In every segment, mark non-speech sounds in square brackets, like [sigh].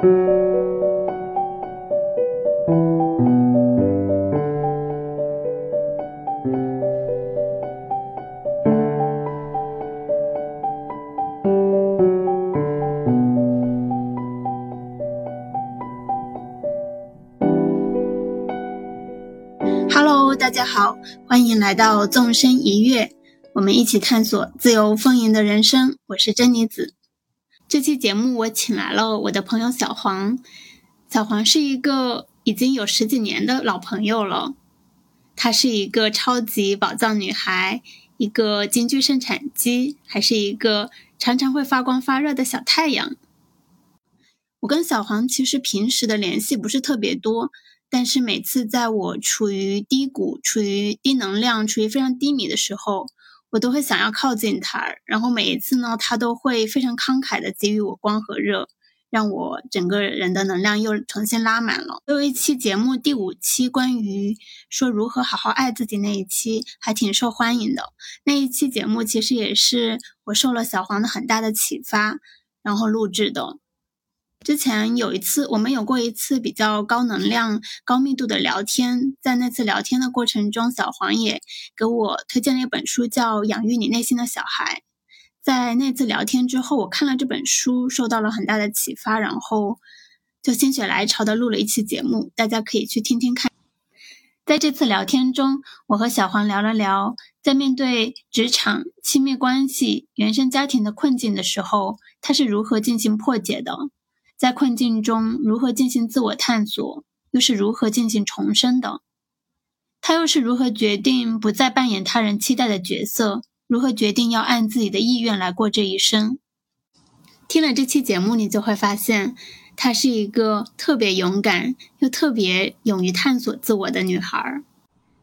Hello，大家好，欢迎来到纵身一跃，我们一起探索自由丰盈的人生。我是珍妮子。这期节目我请来了我的朋友小黄，小黄是一个已经有十几年的老朋友了。她是一个超级宝藏女孩，一个京剧生产机，还是一个常常会发光发热的小太阳。我跟小黄其实平时的联系不是特别多。但是每次在我处于低谷、处于低能量、处于非常低迷的时候，我都会想要靠近他。然后每一次呢，他都会非常慷慨的给予我光和热，让我整个人的能量又重新拉满了。有一期节目第五期关于说如何好好爱自己那一期，还挺受欢迎的。那一期节目其实也是我受了小黄的很大的启发，然后录制的。之前有一次，我们有过一次比较高能量、高密度的聊天。在那次聊天的过程中，小黄也给我推荐了一本书，叫《养育你内心的小孩》。在那次聊天之后，我看了这本书，受到了很大的启发，然后就心血来潮的录了一期节目，大家可以去听听看。在这次聊天中，我和小黄聊了聊，在面对职场、亲密关系、原生家庭的困境的时候，他是如何进行破解的。在困境中如何进行自我探索，又是如何进行重生的？他又是如何决定不再扮演他人期待的角色？如何决定要按自己的意愿来过这一生？听了这期节目，你就会发现，她是一个特别勇敢又特别勇于探索自我的女孩。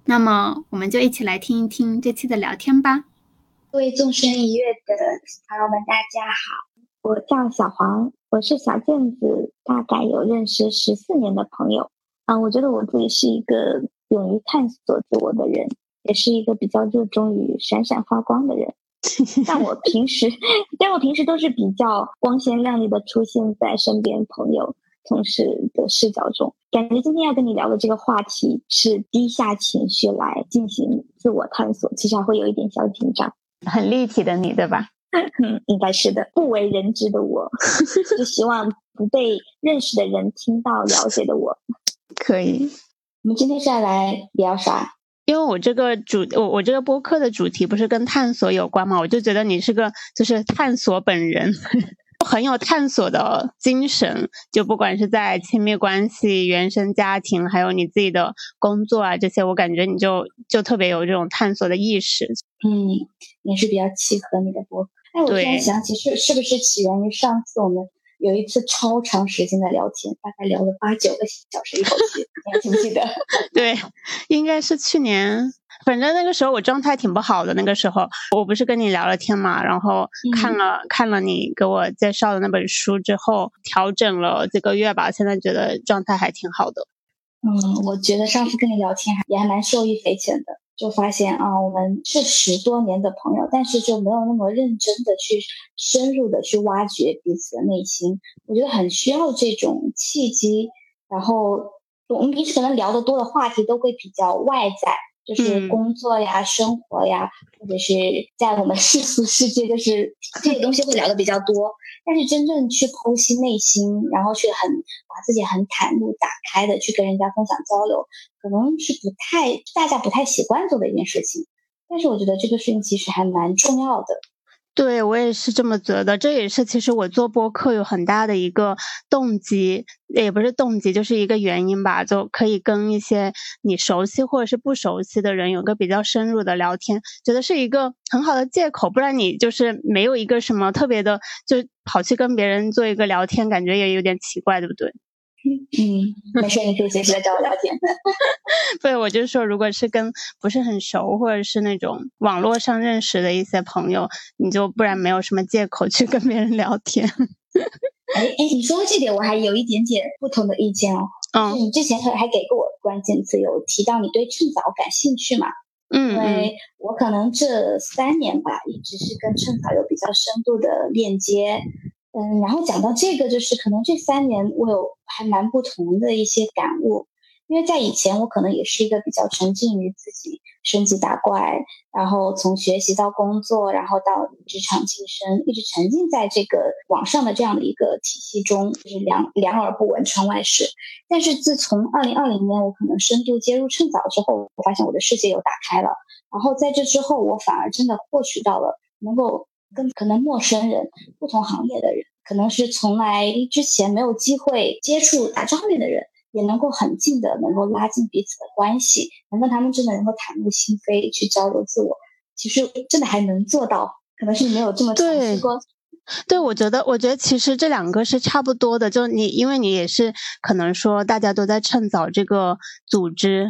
那么，我们就一起来听一听这期的聊天吧。各位纵身一跃的朋友们，大家好。我叫小黄，我是小健子，大概有认识十四年的朋友啊。我觉得我自己是一个勇于探索自我的人，也是一个比较热衷于闪闪发光的人。[laughs] 但我平时，但我平时都是比较光鲜亮丽的出现在身边朋友、同事的视角中。感觉今天要跟你聊的这个话题是低下情绪来进行自我探索，其实还会有一点小紧张。很立体的你，对吧？[laughs] 嗯，应该是的。不为人知的我，[laughs] 就希望不被认识的人听到、了解的我。[laughs] 可以。我们今天是要来聊啥？因为我这个主，我我这个播客的主题不是跟探索有关嘛，我就觉得你是个就是探索本人。很有探索的精神，就不管是在亲密关系、原生家庭，还有你自己的工作啊这些，我感觉你就就特别有这种探索的意识。嗯，也是比较契合你的播。哎，我突然想起，是是不是起源于上次我们有一次超长时间的聊天，大概聊了八九个小时一口气，你还记不记得？[laughs] 对，应该是去年。反正那个时候我状态挺不好的，那个时候我不是跟你聊了天嘛，然后看了看了你给我介绍的那本书之后，调整了几个月吧，现在觉得状态还挺好的。嗯，我觉得上次跟你聊天还也还蛮受益匪浅的，就发现啊，我们是十多年的朋友，但是就没有那么认真的去深入的去挖掘彼此的内心。我觉得很需要这种契机，然后我们平时可能聊得多的话题都会比较外在。就是工作呀、生活呀，或者是在我们世俗世界，就是这些东西会聊的比较多。但是真正去剖析内心，然后去很把自己很袒露、打开的去跟人家分享交流，可能是不太大家不太习惯做的一件事情。但是我觉得这个事情其实还蛮重要的。对我也是这么觉得，这也是其实我做播客有很大的一个动机，也不是动机，就是一个原因吧，就可以跟一些你熟悉或者是不熟悉的人有个比较深入的聊天，觉得是一个很好的借口，不然你就是没有一个什么特别的，就跑去跟别人做一个聊天，感觉也有点奇怪，对不对？嗯，没事，你可以随时来找我聊天。[laughs] 对，我就说，如果是跟不是很熟，或者是那种网络上认识的一些朋友，你就不然没有什么借口去跟别人聊天。哎哎，你说这点我还有一点点不同的意见哦。嗯，你之前还还给过我关键词，有提到你对趁早感兴趣嘛？嗯，因为我可能这三年吧，一直是跟趁早有比较深度的链接。嗯，然后讲到这个，就是可能这三年我有还蛮不同的一些感悟。因为在以前，我可能也是一个比较沉浸于自己升级打怪，然后从学习到工作，然后到职场晋升，一直沉浸在这个网上的这样的一个体系中，就是两两耳不闻窗外事。但是自从二零二零年我可能深度接入趁早之后，我发现我的世界又打开了。然后在这之后，我反而真的获取到了能够跟可能陌生人、不同行业的人，可能是从来之前没有机会接触打照面的人。也能够很近的能够拉近彼此的关系，能跟他们真的能够袒露心扉去交流自我，其实真的还能做到，可能是你没有这么尝试过。对，我觉得，我觉得其实这两个是差不多的，就你，因为你也是可能说大家都在趁早这个组织，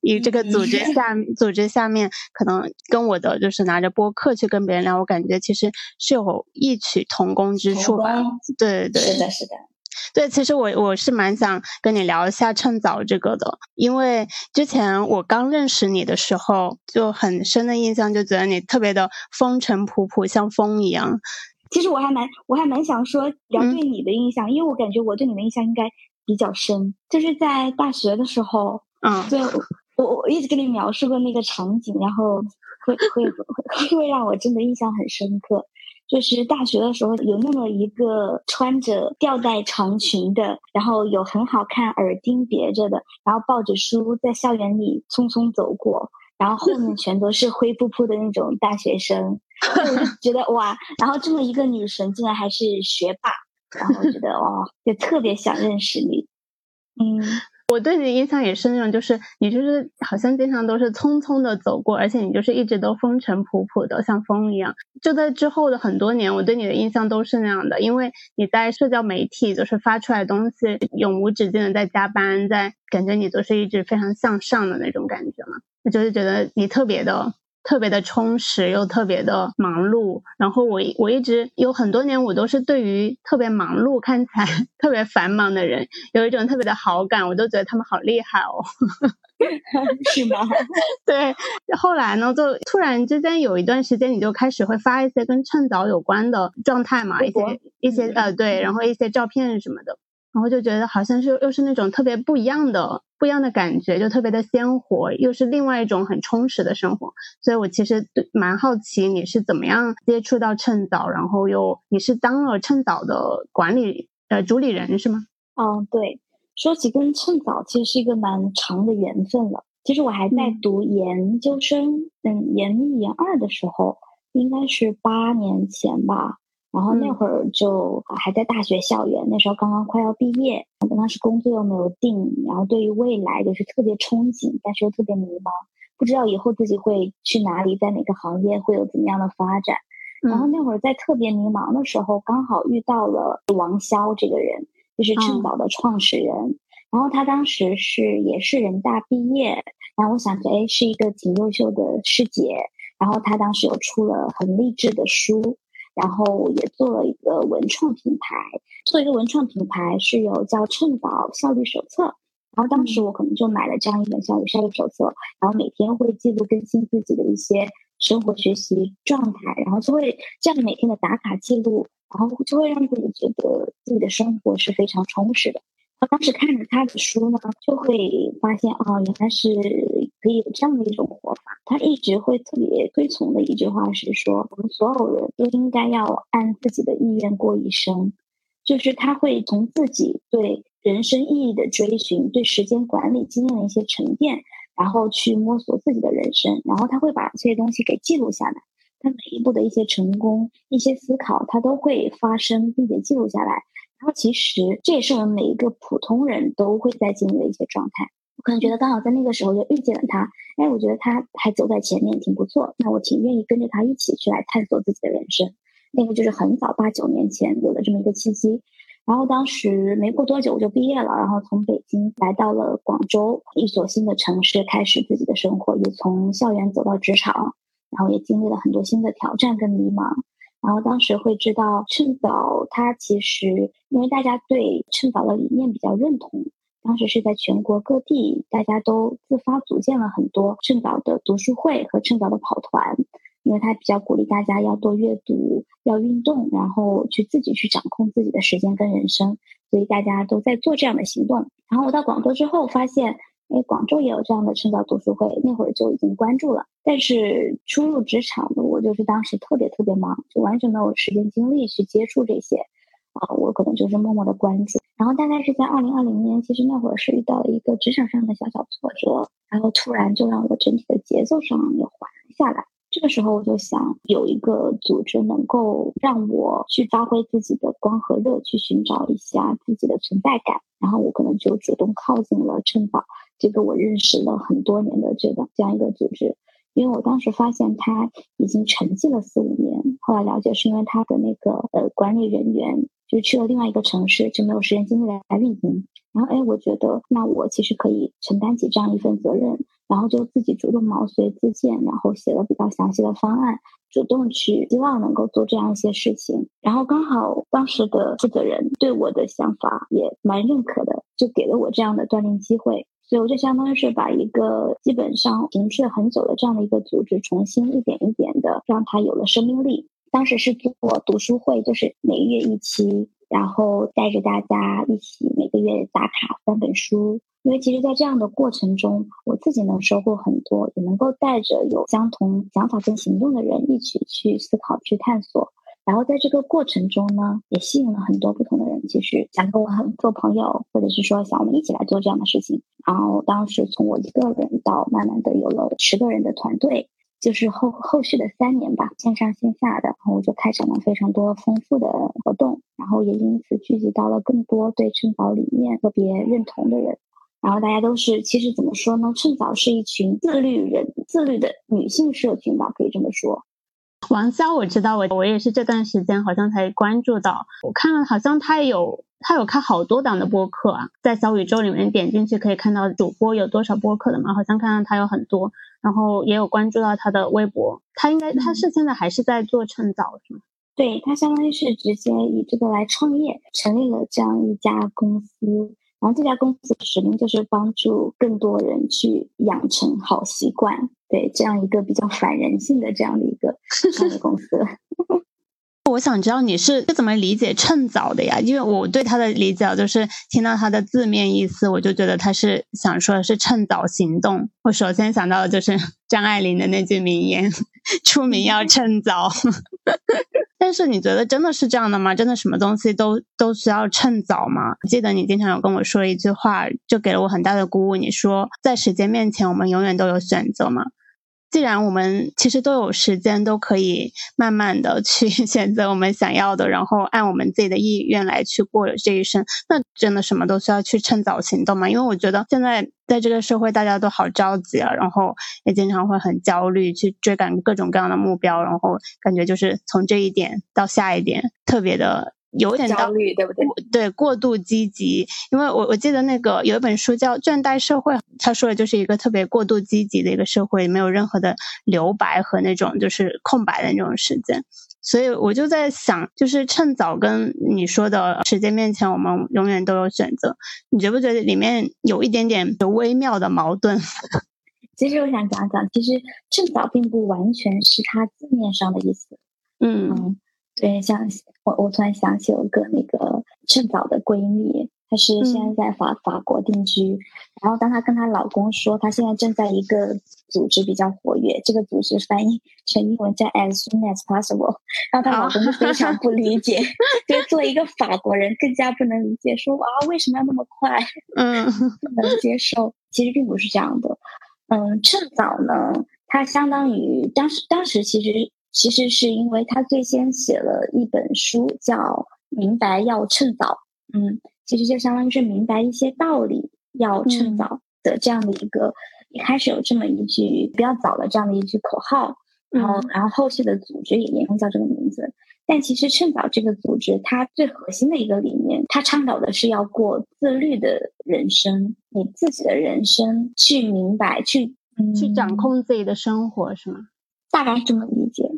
以 [laughs] 这个组织下组织下面，可能跟我的就是拿着播客去跟别人聊，我感觉其实是有异曲同工之处吧。对对，是的，是的。对，其实我我是蛮想跟你聊一下趁早这个的，因为之前我刚认识你的时候，就很深的印象，就觉得你特别的风尘仆仆，像风一样。其实我还蛮我还蛮想说聊对你的印象，因为我感觉我对你的印象应该比较深，就是在大学的时候，嗯，对我我一直跟你描述过那个场景，然后会会会会让我真的印象很深刻。就是大学的时候，有那么一个穿着吊带长裙的，然后有很好看耳钉别着的，然后抱着书在校园里匆匆走过，然后后面全都是灰扑扑的那种大学生，就觉得哇，然后这么一个女神竟然还是学霸，然后觉得哇，就特别想认识你，嗯。我对你的印象也是那种，就是你就是好像经常都是匆匆的走过，而且你就是一直都风尘仆仆的，像风一样。就在之后的很多年，我对你的印象都是那样的，因为你在社交媒体就是发出来东西，永无止境的在加班，在感觉你都是一直非常向上的那种感觉嘛，我就是觉得你特别的。特别的充实又特别的忙碌，然后我我一直有很多年，我都是对于特别忙碌、看起来 [laughs] 特别繁忙的人有一种特别的好感，我都觉得他们好厉害哦，[laughs] 是吗？[laughs] 对，后来呢，就突然之间有一段时间，你就开始会发一些跟趁早有关的状态嘛，一些一些呃对，然后一些照片什么的。然后就觉得好像是又是那种特别不一样的不一样的感觉，就特别的鲜活，又是另外一种很充实的生活。所以我其实对蛮好奇你是怎么样接触到趁早，然后又你是当了趁早的管理呃主理人是吗？嗯，对。说起跟趁早，其实是一个蛮长的缘分了。其实我还在读研究生，嗯，研一研二的时候，应该是八年前吧。然后那会儿就还在大学校园，那时候刚刚快要毕业，当时工作又没有定，然后对于未来就是特别憧憬，但是又特别迷茫，不知道以后自己会去哪里，在哪个行业会有怎么样的发展。然后那会儿在特别迷茫的时候，刚好遇到了王潇这个人，就是趁早的创始人。然后他当时是也是人大毕业，然后我想着，哎，是一个挺优秀的师姐。然后他当时有出了很励志的书。然后也做了一个文创品牌，做一个文创品牌是有叫趁早效率手册。然后当时我可能就买了这样一本效率效率手册，然后每天会记录更新自己的一些生活学习状态，然后就会这样每天的打卡记录，然后就会让自己觉得自己的生活是非常充实的。我当时看着他的书呢，就会发现哦，原来是可以有这样的一种活法。他一直会特别推崇的一句话是说，我们所有人都应该要按自己的意愿过一生。就是他会从自己对人生意义的追寻，对时间管理经验的一些沉淀，然后去摸索自己的人生，然后他会把这些东西给记录下来。他每一步的一些成功、一些思考，他都会发生并且记录下来。然后其实这也是我们每一个普通人都会在经历的一些状态。我可能觉得刚好在那个时候就遇见了他，哎，我觉得他还走在前面，挺不错。那我挺愿意跟着他一起去来探索自己的人生。那个就是很早八九年前有了这么一个契机。然后当时没过多久我就毕业了，然后从北京来到了广州一所新的城市，开始自己的生活，也从校园走到职场，然后也经历了很多新的挑战跟迷茫。然后当时会知道趁早，它其实因为大家对趁早的理念比较认同，当时是在全国各地，大家都自发组建了很多趁早的读书会和趁早的跑团，因为他比较鼓励大家要多阅读、要运动，然后去自己去掌控自己的时间跟人生，所以大家都在做这样的行动。然后我到广州之后发现，因为，广州也有这样的趁早读书会，那会儿就已经关注了。但是初入职场的我，就是当时特别特别忙，就完全没有时间精力去接触这些。啊，我可能就是默默的关注，然后大概是在二零二零年，其实那会儿是遇到了一个职场上的小小挫折，然后突然就让我整体的节奏上也缓了下来。这个时候我就想有一个组织能够让我去发挥自己的光和热，去寻找一下自己的存在感，然后我可能就主动靠近了趁早这个我认识了很多年的这个这样一个组织。因为我当时发现他已经沉寂了四五年，后来了解是因为他的那个呃管理人员就去了另外一个城市，就没有时间精力来运营。然后哎，我觉得那我其实可以承担起这样一份责任，然后就自己主动毛遂自荐，然后写了比较详细的方案，主动去希望能够做这样一些事情。然后刚好当时的负责人对我的想法也蛮认可的，就给了我这样的锻炼机会。所以我就相当于是把一个基本上停滞很久的这样的一个组织，重新一点一点的让它有了生命力。当时是做读书会，就是每月一期，然后带着大家一起每个月打卡三本书。因为其实，在这样的过程中，我自己能收获很多，也能够带着有相同想法跟行动的人一起去思考、去探索。然后在这个过程中呢，也吸引了很多不同的人，其实想跟我很做朋友，或者是说想我们一起来做这样的事情。然后当时从我一个人到慢慢的有了十个人的团队，就是后后续的三年吧，线上线下的，然后我就开展了非常多丰富的活动，然后也因此聚集到了更多对趁早理念特别认同的人。然后大家都是，其实怎么说呢？趁早是一群自律人、自律的女性社群吧，可以这么说。王潇，我知道，我我也是这段时间好像才关注到，我看了好像他有他有开好多档的播客啊，在小宇宙里面点进去可以看到主播有多少播客的嘛，好像看到他有很多，然后也有关注到他的微博，他应该他是现在还是在做趁早是吗？对他相当于是直接以这个来创业，成立了这样一家公司。然后这家公司的使命就是帮助更多人去养成好习惯，对这样一个比较反人性的这样的一个 [laughs] 创业公司。我想知道你是是怎么理解“趁早”的呀？因为我对他的理解就是听到他的字面意思，我就觉得他是想说的是趁早行动。我首先想到的就是 [laughs] 张爱玲的那句名言：“出名要趁早。” [laughs] 但是你觉得真的是这样的吗？真的什么东西都都需要趁早吗？记得你经常有跟我说一句话，就给了我很大的鼓舞。你说在时间面前，我们永远都有选择吗？既然我们其实都有时间，都可以慢慢的去 [laughs] 选择我们想要的，然后按我们自己的意愿来去过了这一生，那真的什么都需要去趁早行动嘛？因为我觉得现在在这个社会，大家都好着急啊，然后也经常会很焦虑，去追赶各种各样的目标，然后感觉就是从这一点到下一点，特别的。有点焦虑，对不对？对，过度积极，因为我我记得那个有一本书叫《倦怠社会》，他说的就是一个特别过度积极的一个社会，没有任何的留白和那种就是空白的那种时间。所以我就在想，就是趁早跟你说的时间面前，我们永远都有选择。你觉不觉得里面有一点点微妙的矛盾？[laughs] 其实我想讲讲，其实趁早并不完全是它字面上的意思。嗯。对，像我我突然想起有个那个趁早的闺蜜，她是现在在法法国定居。然后当她跟她老公说，她现在正在一个组织比较活跃，这个组织翻译成英文叫 as soon as possible。然后她老公就非常不理解，[laughs] 就作为一个法国人更加不能理解，说啊为什么要那么快？嗯，[laughs] 不能接受。其实并不是这样的。嗯，趁早呢，它相当于当时当时其实。其实是因为他最先写了一本书，叫《明白要趁早》。嗯，其实就相当于是明白一些道理要趁早的这样的一个。一开始有这么一句“不要早了”这样的一句口号，然后然后后续的组织也沿用叫这个名字。但其实趁早这个组织，它最核心的一个理念，它倡导的是要过自律的人生，你自己的人生去明白，去去掌控自己的生活，是吗？大概这么理解，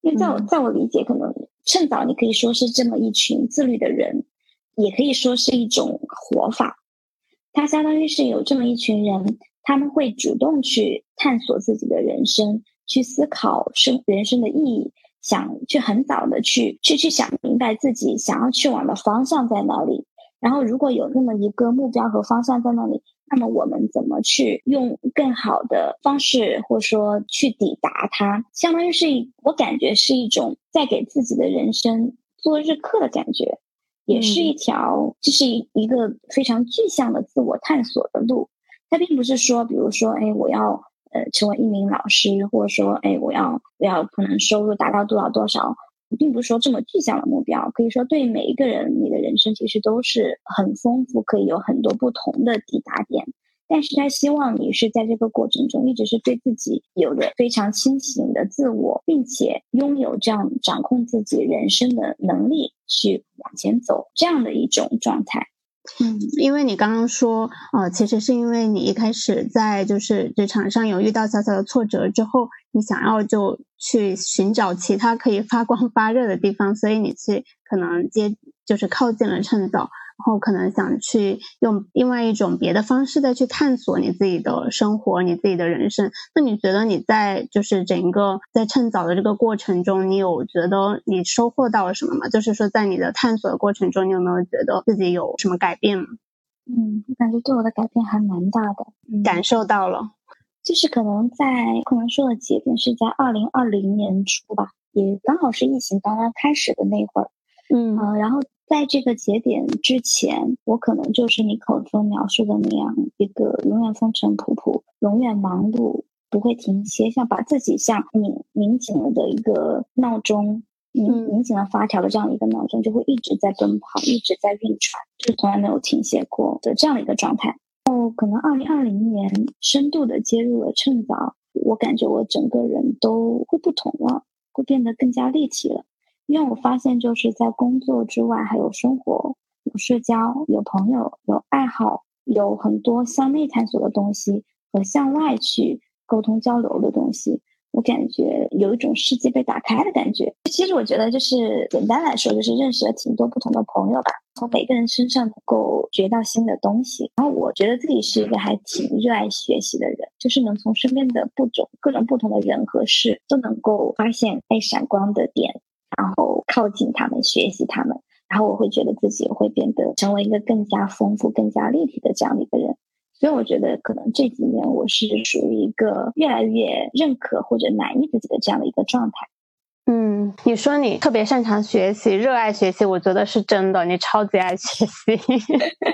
因为在我在我理解，可能趁早你可以说是这么一群自律的人，也可以说是一种活法。它相当于是有这么一群人，他们会主动去探索自己的人生，去思考生人生的意义，想去很早的去去去想明白自己想要去往的方向在哪里。然后如果有那么一个目标和方向在那里，那么我们怎么去用更好的方式，或者说去抵达它，相当于是我感觉是一种在给自己的人生做日课的感觉，也是一条这是一一个非常具象的自我探索的路。它并不是说，比如说，哎，我要呃成为一名老师，或者说，哎，我要我要可能收入达到多少多少。并不是说这么具象的目标，可以说对每一个人，你的人生其实都是很丰富，可以有很多不同的抵达点。但是他希望你是在这个过程中，一直是对自己有着非常清醒的自我，并且拥有这样掌控自己人生的能力去往前走这样的一种状态。嗯，因为你刚刚说，呃，其实是因为你一开始在就是职场上有遇到小小的挫折之后，你想要就去寻找其他可以发光发热的地方，所以你去可能接就是靠近了趁早。然后可能想去用另外一种别的方式再去探索你自己的生活，你自己的人生。那你觉得你在就是整个在趁早的这个过程中，你有觉得你收获到了什么吗？就是说在你的探索的过程中，你有没有觉得自己有什么改变吗？嗯，我感觉对我的改变还蛮大的，感受到了。就是可能在可能说的节点是在二零二零年初吧，也刚好是疫情刚刚开始的那会儿。嗯，然后。在这个节点之前，我可能就是你口中描述的那样一个永远风尘仆仆、永远忙碌、不会停歇，像把自己像拧拧紧了的一个闹钟，拧拧紧了发条的这样一个闹钟，就会一直在奔跑，一直在运转，就从来没有停歇过的这样的一个状态。哦，可能二零二零年深度的接入了趁早，我感觉我整个人都会不同了，会变得更加立体了。因为我发现，就是在工作之外，还有生活、有社交、有朋友、有爱好，有很多向内探索的东西和向外去沟通交流的东西。我感觉有一种世界被打开的感觉。其实我觉得，就是简单来说，就是认识了挺多不同的朋友吧，从每个人身上能够学到新的东西。然后我觉得自己是一个还挺热爱学习的人，就是能从身边的不种各种不同的人和事都能够发现哎闪光的点。然后靠近他们，学习他们，然后我会觉得自己会变得成为一个更加丰富、更加立体的这样的一个人。所以我觉得，可能这几年我是属于一个越来越认可或者满意自己的这样的一个状态。嗯，你说你特别擅长学习，热爱学习，我觉得是真的，你超级爱学习。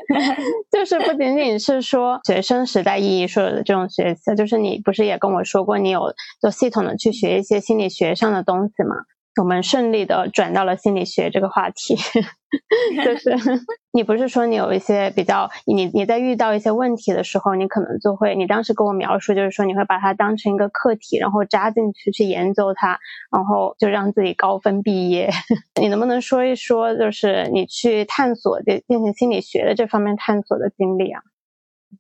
[laughs] 就是不仅仅是说学生时代意义说的这种学习，就是你不是也跟我说过，你有就系统的去学一些心理学上的东西吗？我们顺利的转到了心理学这个话题，[laughs] 就是 [laughs] 你不是说你有一些比较，你你在遇到一些问题的时候，你可能就会，你当时跟我描述就是说你会把它当成一个课题，然后扎进去去研究它，然后就让自己高分毕业。[laughs] 你能不能说一说，就是你去探索这进行心理学的这方面探索的经历啊？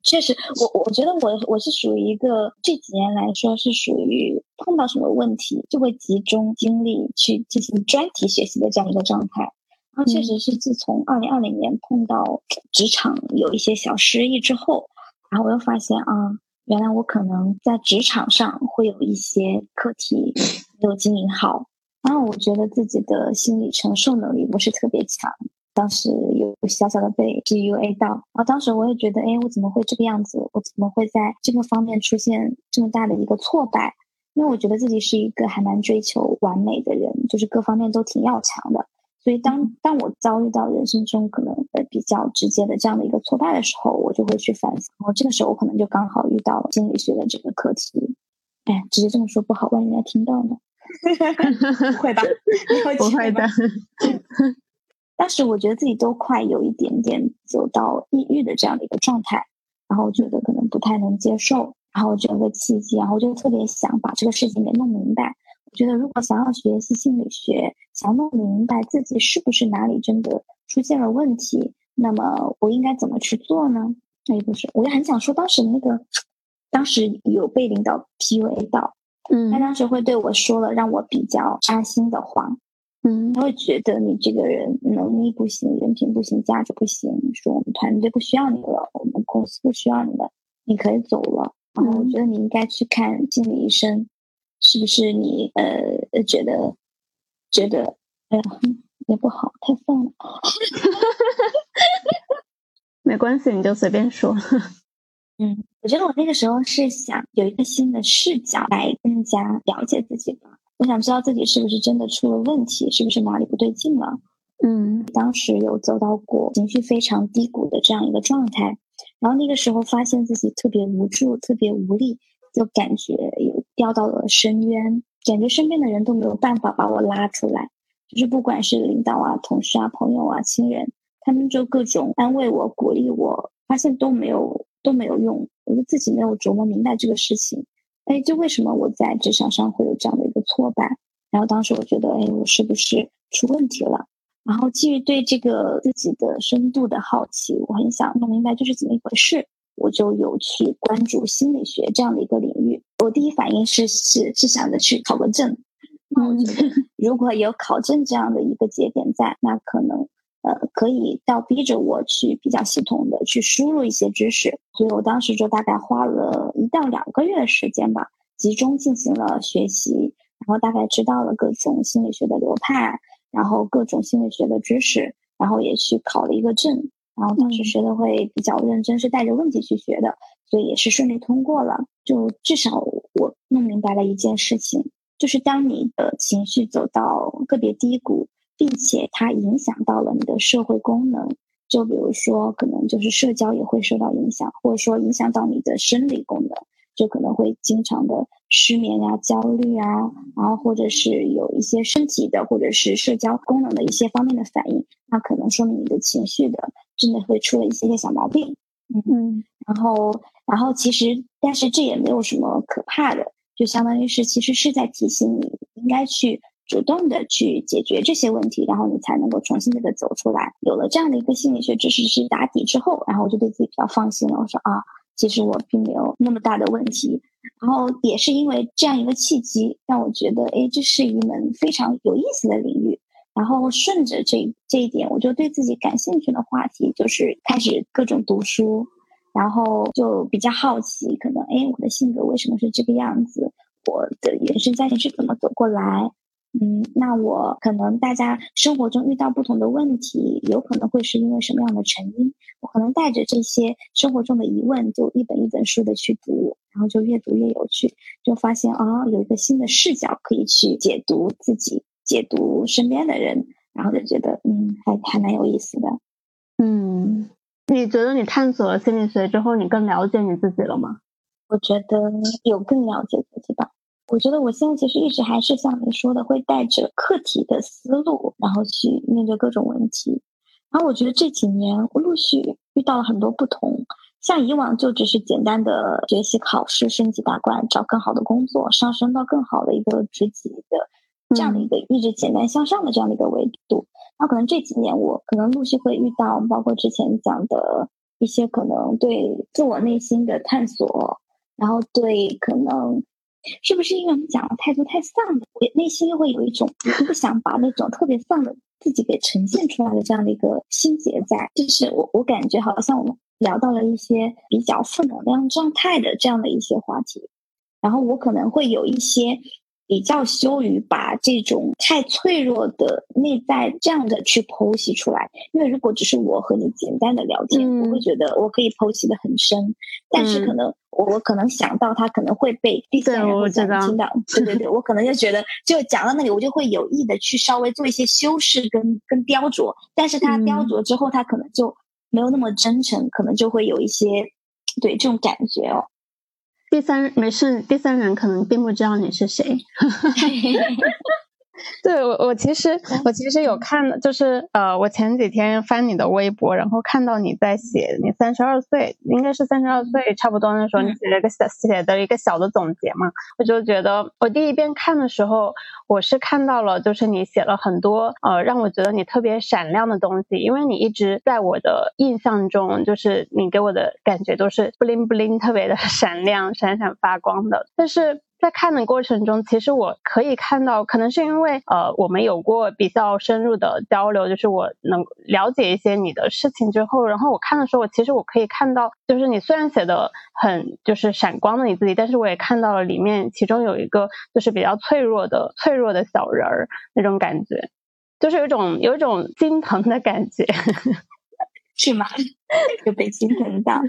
确实，我我觉得我我是属于一个这几年来说是属于碰到什么问题就会集中精力去进行专题学习的这样一个状态。然后确实是自从二零二零年碰到职场有一些小失意之后，然后我又发现啊，原来我可能在职场上会有一些课题没有经营好，然后我觉得自己的心理承受能力不是特别强。当时有小小的被 PUA 到，然后当时我也觉得，哎，我怎么会这个样子？我怎么会在这个方面出现这么大的一个挫败？因为我觉得自己是一个还蛮追求完美的人，就是各方面都挺要强的。所以当当我遭遇到人生中可能呃比较直接的这样的一个挫败的时候，我就会去反思。然后这个时候我可能就刚好遇到了心理学的这个课题。哎，直接这么说不好，万一人家听到呢？[laughs] 不会吧？不会的。当时我觉得自己都快有一点点走到抑郁的这样的一个状态，然后我觉得可能不太能接受，然后这个契机，然后我就特别想把这个事情给弄明白。我觉得如果想要学习心理学，想弄明白自己是不是哪里真的出现了问题，那么我应该怎么去做呢？那也不是，我就很想说，当时那个，当时有被领导 PUA 到，嗯，他当时会对我说了让我比较扎心的话。嗯，他会觉得你这个人能力不行，人品不行，价值不行，说我们团队不需要你了，我们公司不需要你了，你可以走了。然后我觉得你应该去看心理医生，是不是你呃觉得觉得哎呀也不好，太丧了。[laughs] 没关系，你就随便说。[laughs] 嗯，我觉得我那个时候是想有一个新的视角来更加了解自己吧。我想知道自己是不是真的出了问题，是不是哪里不对劲了。嗯，当时有走到过情绪非常低谷的这样一个状态，然后那个时候发现自己特别无助、特别无力，就感觉有掉到了深渊，感觉身边的人都没有办法把我拉出来，就是不管是领导啊、同事啊、朋友啊、亲人，他们就各种安慰我、鼓励我，发现都没有。都没有用，我就自己没有琢磨明白这个事情，哎，就为什么我在职场上会有这样的挫败？然后当时我觉得，哎，我是不是出问题了？然后基于对这个自己的深度的好奇，我很想弄明白这是怎么一回事，我就有去关注心理学这样的一个领域。我第一反应是是是想着去考个证，那我觉得 [laughs] 如果有考证这样的一个节点在，那可能。呃，可以倒逼着我去比较系统的去输入一些知识，所以我当时就大概花了一到两个月的时间吧，集中进行了学习，然后大概知道了各种心理学的流派，然后各种心理学的知识，然后也去考了一个证，然后当时学的会比较认真，是带着问题去学的，所以也是顺利通过了。就至少我弄明白了一件事情，就是当你的情绪走到个别低谷。并且它影响到了你的社会功能，就比如说，可能就是社交也会受到影响，或者说影响到你的生理功能，就可能会经常的失眠啊、焦虑啊，然后或者是有一些身体的或者是社交功能的一些方面的反应，那可能说明你的情绪的真的会出了一些些小毛病。嗯，然后，然后其实，但是这也没有什么可怕的，就相当于是其实是在提醒你应该去。主动的去解决这些问题，然后你才能够重新的走出来。有了这样的一个心理学知识是打底之后，然后我就对自己比较放心了。我说啊，其实我并没有那么大的问题。然后也是因为这样一个契机，让我觉得，哎，这是一门非常有意思的领域。然后顺着这这一点，我就对自己感兴趣的话题，就是开始各种读书，然后就比较好奇，可能哎，我的性格为什么是这个样子？我的原生家庭是怎么走过来？嗯，那我可能大家生活中遇到不同的问题，有可能会是因为什么样的成因？我可能带着这些生活中的疑问，就一本一本书的去读，然后就越读越有趣，就发现啊，有一个新的视角可以去解读自己，解读身边的人，然后就觉得嗯，还还蛮有意思的。嗯，你觉得你探索了心理学之后，你更了解你自己了吗？我觉得有更了解自己吧。我觉得我现在其实一直还是像你说的，会带着课题的思路，然后去面对各种问题。然后我觉得这几年我陆续遇到了很多不同，像以往就只是简单的学习、考试、升级打怪、找更好的工作、上升到更好的一个职级的这样的一个一直简单向上的这样的一个维度。那可能这几年我可能陆续会遇到，包括之前讲的一些可能对自我内心的探索，然后对可能。是不是因为我们讲的太多太丧了，我内心又会有一种不想把那种特别丧的自己给呈现出来的这样的一个心结在？就是我我感觉好像我们聊到了一些比较负能量状态的这样的一些话题，然后我可能会有一些。比较羞于把这种太脆弱的内在这样的去剖析出来，因为如果只是我和你简单的聊天，我会觉得我可以剖析的很深，但是可能我可能想到他可能会被第三人听到，对对对，我可能就觉得就讲到那里，我就会有意的去稍微做一些修饰跟跟雕琢，但是他雕琢之后，他可能就没有那么真诚，可能就会有一些对这种感觉哦。第三没事，第三人可能并不知道你是谁。[laughs] [laughs] 对我，我其实我其实有看，就是呃，我前几天翻你的微博，然后看到你在写你三十二岁，应该是三十二岁差不多那时候，你写了一个小写的一个小的总结嘛。我就觉得，我第一遍看的时候，我是看到了，就是你写了很多呃，让我觉得你特别闪亮的东西，因为你一直在我的印象中，就是你给我的感觉都是 bling bling 特别的 [laughs] 闪亮、闪闪发光的，但是。在看的过程中，其实我可以看到，可能是因为呃，我们有过比较深入的交流，就是我能了解一些你的事情之后，然后我看的时候，其实我可以看到，就是你虽然写的很就是闪光的你自己，但是我也看到了里面其中有一个就是比较脆弱的脆弱的小人儿那种感觉，就是有一种有一种心疼的感觉。[laughs] 是吗？[laughs] 就被心疼到，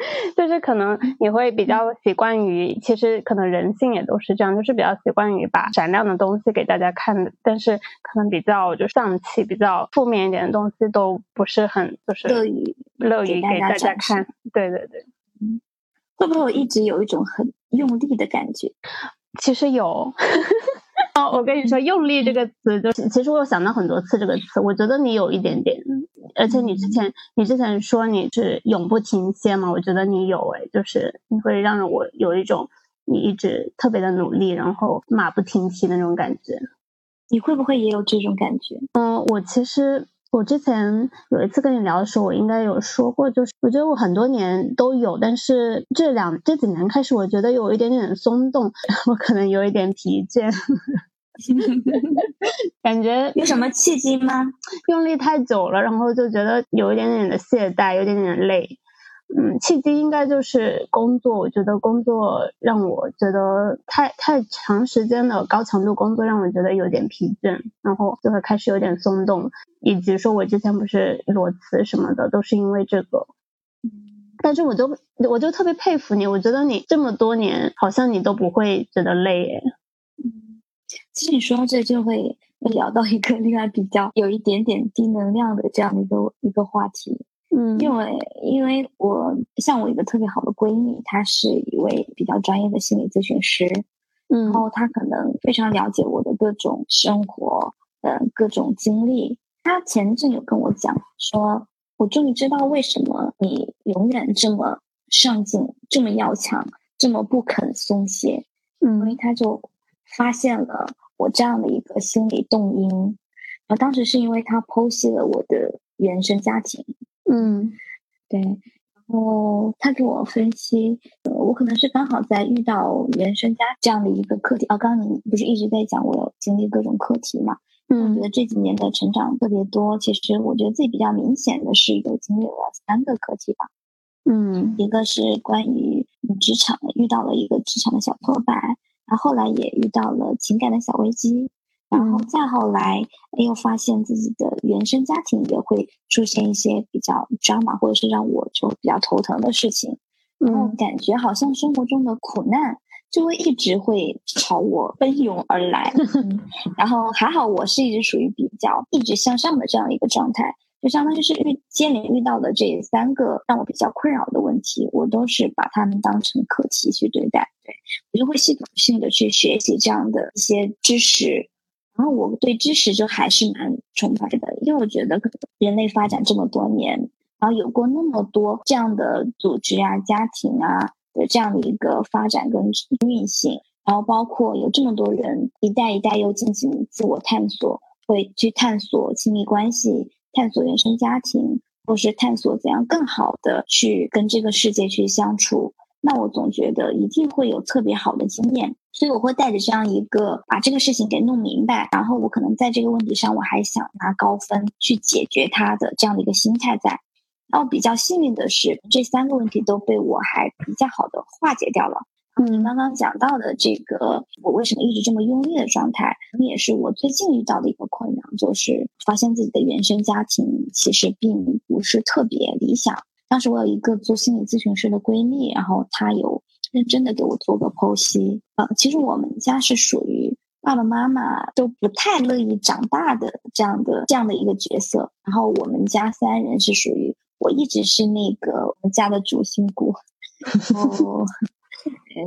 [laughs] 就是可能你会比较习惯于，其实可能人性也都是这样，就是比较习惯于把闪亮的东西给大家看，但是可能比较就丧气、比较负面一点的东西都不是很就是乐于乐于给大家看。对对对，会不会一直有一种很用力的感觉？其实有。[laughs] 哦，我跟你说，“用力”这个词，就是其实我有想到很多次这个词。我觉得你有一点点，而且你之前你之前说你是永不停歇嘛，我觉得你有哎，就是你会让我有一种你一直特别的努力，然后马不停蹄的那种感觉。你会不会也有这种感觉？嗯，我其实我之前有一次跟你聊的时候，我应该有说过，就是我觉得我很多年都有，但是这两这几年开始，我觉得有一点点松动，[laughs] 我可能有一点疲倦。[laughs] 感觉有什么契机吗？用力太久了，然后就觉得有一点点的懈怠，有点点累。嗯，契机应该就是工作。我觉得工作让我觉得太太长时间的高强度工作让我觉得有点疲倦，然后就会开始有点松动。以及说我之前不是裸辞什么的，都是因为这个。但是我就我就特别佩服你，我觉得你这么多年好像你都不会觉得累诶。其实你说到这就会聊到一个另外比较有一点点低能量的这样的一个一个话题，嗯，因为因为我像我一个特别好的闺蜜，她是一位比较专业的心理咨询师，嗯，然后她可能非常了解我的各种生活呃各种经历。她前阵有跟我讲说，我终于知道为什么你永远这么上进、这么要强、这么不肯松懈，嗯，因为她就。发现了我这样的一个心理动因，然后当时是因为他剖析了我的原生家庭，嗯，对，然后他给我分析，呃，我可能是刚好在遇到原生家这样的一个课题。啊，刚刚你不是一直在讲我有经历各种课题嘛？嗯，我觉得这几年的成长特别多。其实我觉得自己比较明显的是有经历了三个课题吧。嗯，一个是关于职场遇到了一个职场的小挫败。然后后来也遇到了情感的小危机，然后再后来又发现自己的原生家庭也会出现一些比较 drama，或者是让我就比较头疼的事情，然后感觉好像生活中的苦难就会一直会朝我奔涌而来，[laughs] 然后还好我是一直属于比较一直向上的这样一个状态。就相当于是遇接连遇到的这三个让我比较困扰的问题，我都是把他们当成课题去对待。对我就会系统性的去学习这样的一些知识，然后我对知识就还是蛮崇拜的，因为我觉得人类发展这么多年，然后有过那么多这样的组织啊、家庭啊的这样的一个发展跟运行，然后包括有这么多人一代一代又进行自我探索，会去探索亲密关系。探索原生家庭，或是探索怎样更好的去跟这个世界去相处，那我总觉得一定会有特别好的经验，所以我会带着这样一个把这个事情给弄明白，然后我可能在这个问题上我还想拿高分去解决它的这样的一个心态在。然后比较幸运的是，这三个问题都被我还比较好的化解掉了。你刚刚讲到的这个，我为什么一直这么用力的状态，也是我最近遇到的一个困扰，就是发现自己的原生家庭其实并不是特别理想。当时我有一个做心理咨询师的闺蜜，然后她有认真的给我做个剖析。呃，其实我们家是属于爸爸妈妈都不太乐意长大的这样的这样的一个角色。然后我们家三人是属于我一直是那个我们家的主心骨。[laughs] 哦。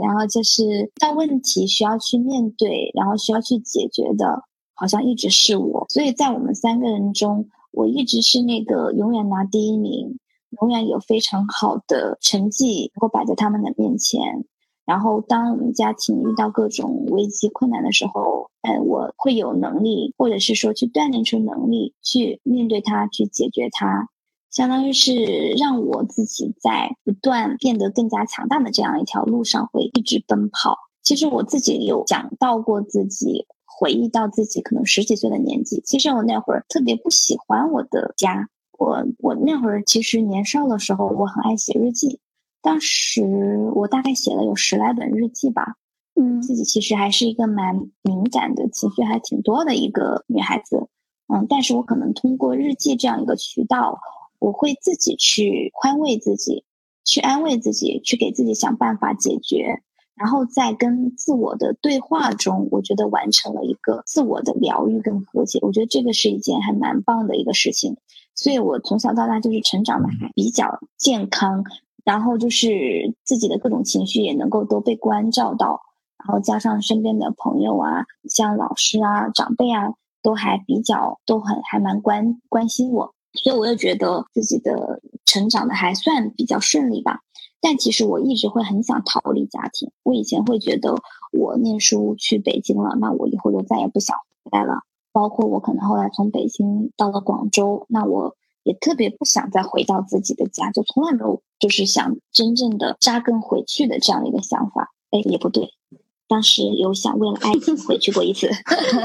然后就是当问题需要去面对，然后需要去解决的，好像一直是我。所以在我们三个人中，我一直是那个永远拿第一名，永远有非常好的成绩能够摆在他们的面前。然后当我们家庭遇到各种危机困难的时候，呃，我会有能力，或者是说去锻炼出能力去面对它，去解决它。相当于是让我自己在不断变得更加强大的这样一条路上会一直奔跑，其实我自己有讲到过自己，回忆到自己可能十几岁的年纪。其实我那会儿特别不喜欢我的家。我我那会儿其实年少的时候，我很爱写日记。当时我大概写了有十来本日记吧。嗯，自己其实还是一个蛮敏感的，情绪还挺多的一个女孩子。嗯，但是我可能通过日记这样一个渠道，我会自己去宽慰自己，去安慰自己，去给自己想办法解决。然后在跟自我的对话中，我觉得完成了一个自我的疗愈跟和解。我觉得这个是一件还蛮棒的一个事情。所以我从小到大就是成长的还比较健康，然后就是自己的各种情绪也能够都被关照到，然后加上身边的朋友啊，像老师啊、长辈啊，都还比较都很还蛮关关心我，所以我又觉得自己的成长的还算比较顺利吧。但其实我一直会很想逃离家庭。我以前会觉得，我念书去北京了，那我以后就再也不想回来了。包括我可能后来从北京到了广州，那我也特别不想再回到自己的家，就从来没有就是想真正的扎根回去的这样的一个想法。哎，也不对。当时有想为了爱情回去过一次，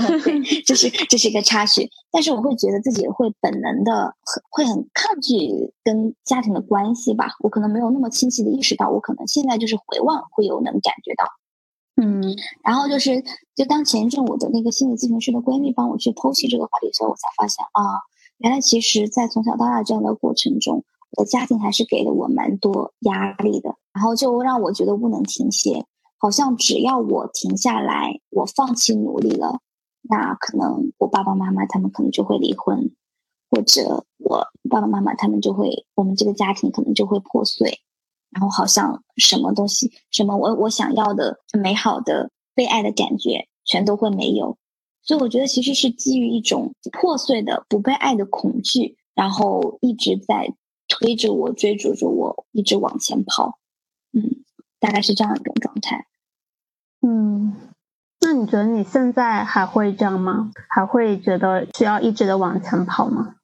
[laughs] 这是这是一个插曲。但是我会觉得自己会本能的会很抗拒跟家庭的关系吧。我可能没有那么清晰的意识到，我可能现在就是回望会有能感觉到。嗯，然后就是就当前一阵我的那个心理咨询师的闺蜜帮我去剖析这个话题的时候，我才发现啊，原来其实，在从小到大这样的过程中，我的家庭还是给了我蛮多压力的，然后就让我觉得不能停歇。好像只要我停下来，我放弃努力了，那可能我爸爸妈妈他们可能就会离婚，或者我爸爸妈妈他们就会，我们这个家庭可能就会破碎，然后好像什么东西，什么我我想要的美好的被爱的感觉，全都会没有。所以我觉得其实是基于一种破碎的不被爱的恐惧，然后一直在推着我，追逐着我，一直往前跑。嗯。大概是这样一种状态，嗯，那你觉得你现在还会这样吗？还会觉得需要一直的往前跑吗？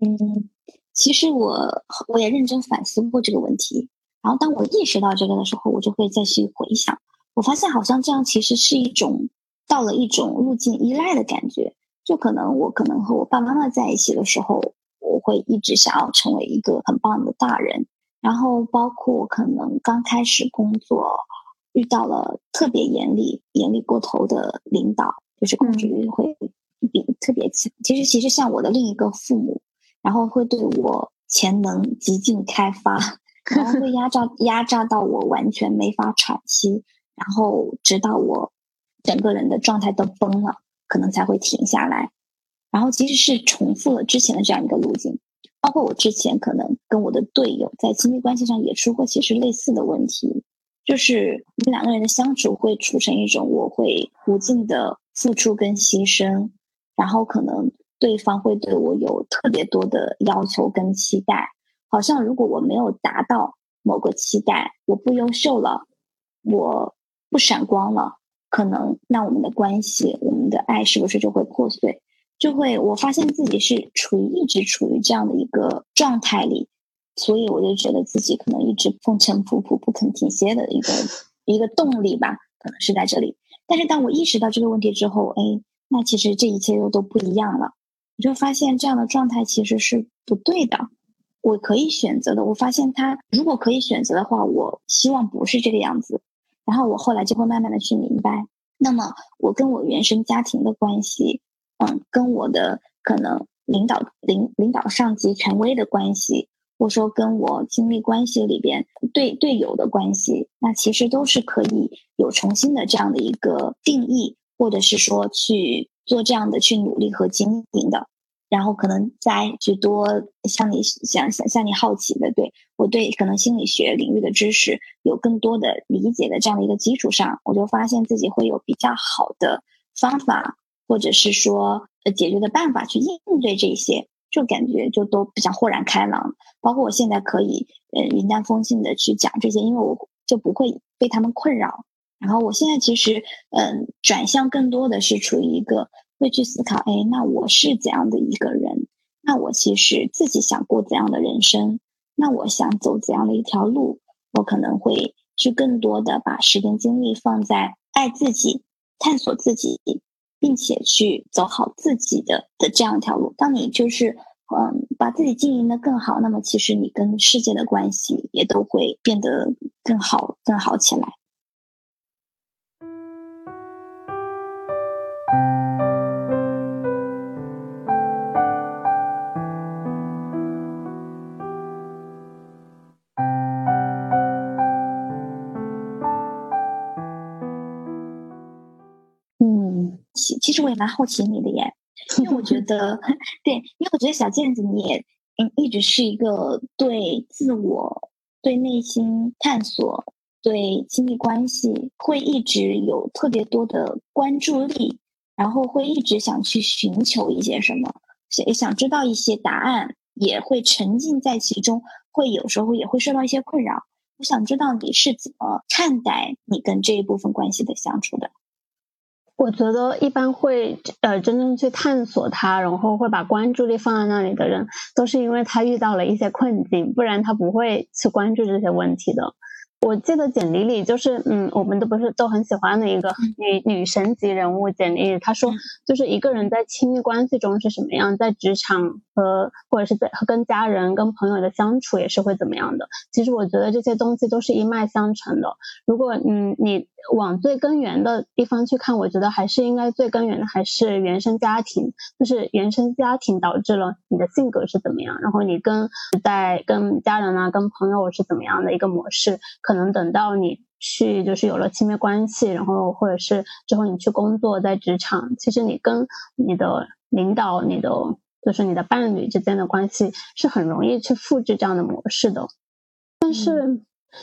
嗯，其实我我也认真反思过这个问题，然后当我意识到这个的时候，我就会再去回想，我发现好像这样其实是一种到了一种路径依赖的感觉，就可能我可能和我爸妈妈在一起的时候，我会一直想要成为一个很棒的大人。然后包括可能刚开始工作遇到了特别严厉、严厉过头的领导，就是控制欲会比特别强。其实，其实像我的另一个父母，然后会对我潜能极尽开发，然后会压榨压榨到我完全没法喘息，然后直到我整个人的状态都崩了，可能才会停下来。然后其实是重复了之前的这样一个路径。包括我之前可能跟我的队友在亲密关系上也出过其实类似的问题，就是我们两个人的相处会处成一种我会无尽的付出跟牺牲，然后可能对方会对我有特别多的要求跟期待，好像如果我没有达到某个期待，我不优秀了，我不闪光了，可能那我们的关系，我们的爱是不是就会破碎？就会，我发现自己是处于一直处于这样的一个状态里，所以我就觉得自己可能一直风尘仆仆不肯停歇的一个一个动力吧，可能是在这里。但是当我意识到这个问题之后，哎，那其实这一切又都不一样了。我就发现这样的状态其实是不对的，我可以选择的。我发现他如果可以选择的话，我希望不是这个样子。然后我后来就会慢慢的去明白，那么我跟我原生家庭的关系。嗯，跟我的可能领导、领领导、上级、权威的关系，或者说跟我亲密关系里边队队友的关系，那其实都是可以有重新的这样的一个定义，或者是说去做这样的去努力和经营的。然后可能在去多像你想想像你好奇的，对我对可能心理学领域的知识有更多的理解的这样的一个基础上，我就发现自己会有比较好的方法。或者是说，呃，解决的办法去应对这些，就感觉就都比较豁然开朗。包括我现在可以，呃，云淡风轻的去讲这些，因为我就不会被他们困扰。然后我现在其实，嗯，转向更多的是处于一个会去思考，哎，那我是怎样的一个人？那我其实自己想过怎样的人生？那我想走怎样的一条路？我可能会去更多的把时间精力放在爱自己、探索自己，并且去走好自己的的这样一条路。当你就是嗯把自己经营的更好，那么其实你跟世界的关系也都会变得更好、更好起来。其其实我也蛮好奇你的耶，因为我觉 [laughs] 得，对，因为我觉得小健子你也嗯一直是一个对自我、对内心探索、对亲密关系会一直有特别多的关注力，然后会一直想去寻求一些什么，也想知道一些答案，也会沉浸在其中，会有时候也会受到一些困扰。我想知道你是怎么看待你跟这一部分关系的相处的。我觉得一般会呃真正去探索它，然后会把关注力放在那里的人，都是因为他遇到了一些困境，不然他不会去关注这些问题的。我记得简历里就是，嗯，我们都不是都很喜欢的一个女女神级人物简历，她说就是一个人在亲密关系中是什么样，在职场和或者是在和跟家人、跟朋友的相处也是会怎么样的。其实我觉得这些东西都是一脉相承的。如果嗯你往最根源的地方去看，我觉得还是应该最根源的还是原生家庭，就是原生家庭导致了你的性格是怎么样，然后你跟在跟家人啊、跟朋友是怎么样的一个模式可。能等到你去就是有了亲密关系，然后或者是之后你去工作在职场，其实你跟你的领导、你的就是你的伴侣之间的关系是很容易去复制这样的模式的，但是。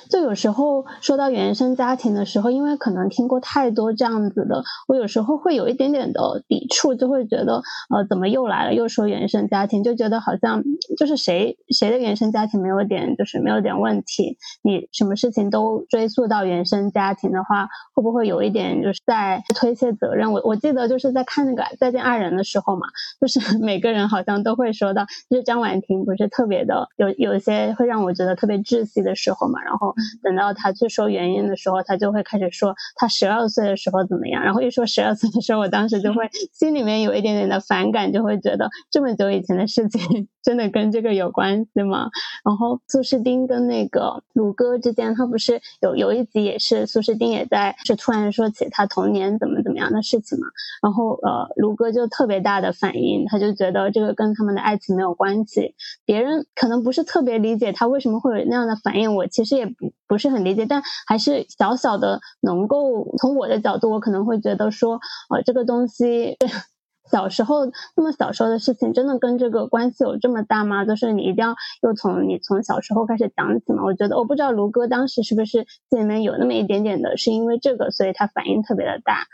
就有时候说到原生家庭的时候，因为可能听过太多这样子的，我有时候会有一点点的抵触，就会觉得，呃，怎么又来了，又说原生家庭，就觉得好像就是谁谁的原生家庭没有点，就是没有点问题，你什么事情都追溯到原生家庭的话，会不会有一点就是在推卸责任？我我记得就是在看那个《再见爱人》的时候嘛，就是 [laughs] 每个人好像都会说到，就是张婉婷不是特别的有有一些会让我觉得特别窒息的时候嘛，然后。后等到他去说原因的时候，他就会开始说他十二岁的时候怎么样。然后一说十二岁的时候，我当时就会心里面有一点点的反感，就会觉得这么久以前的事情真的跟这个有关系吗？然后苏诗丁跟那个卢哥之间，他不是有有一集也是苏诗丁也在是突然说起他童年怎么怎么样的事情嘛。然后呃，卢哥就特别大的反应，他就觉得这个跟他们的爱情没有关系。别人可能不是特别理解他为什么会有那样的反应，我其实也。不不是很理解，但还是小小的能够从我的角度，我可能会觉得说，呃，这个东西小时候那么小时候的事情，真的跟这个关系有这么大吗？就是你一定要又从你从小时候开始讲起嘛？我觉得我不知道卢哥当时是不是心里面有那么一点点的，是因为这个，所以他反应特别的大。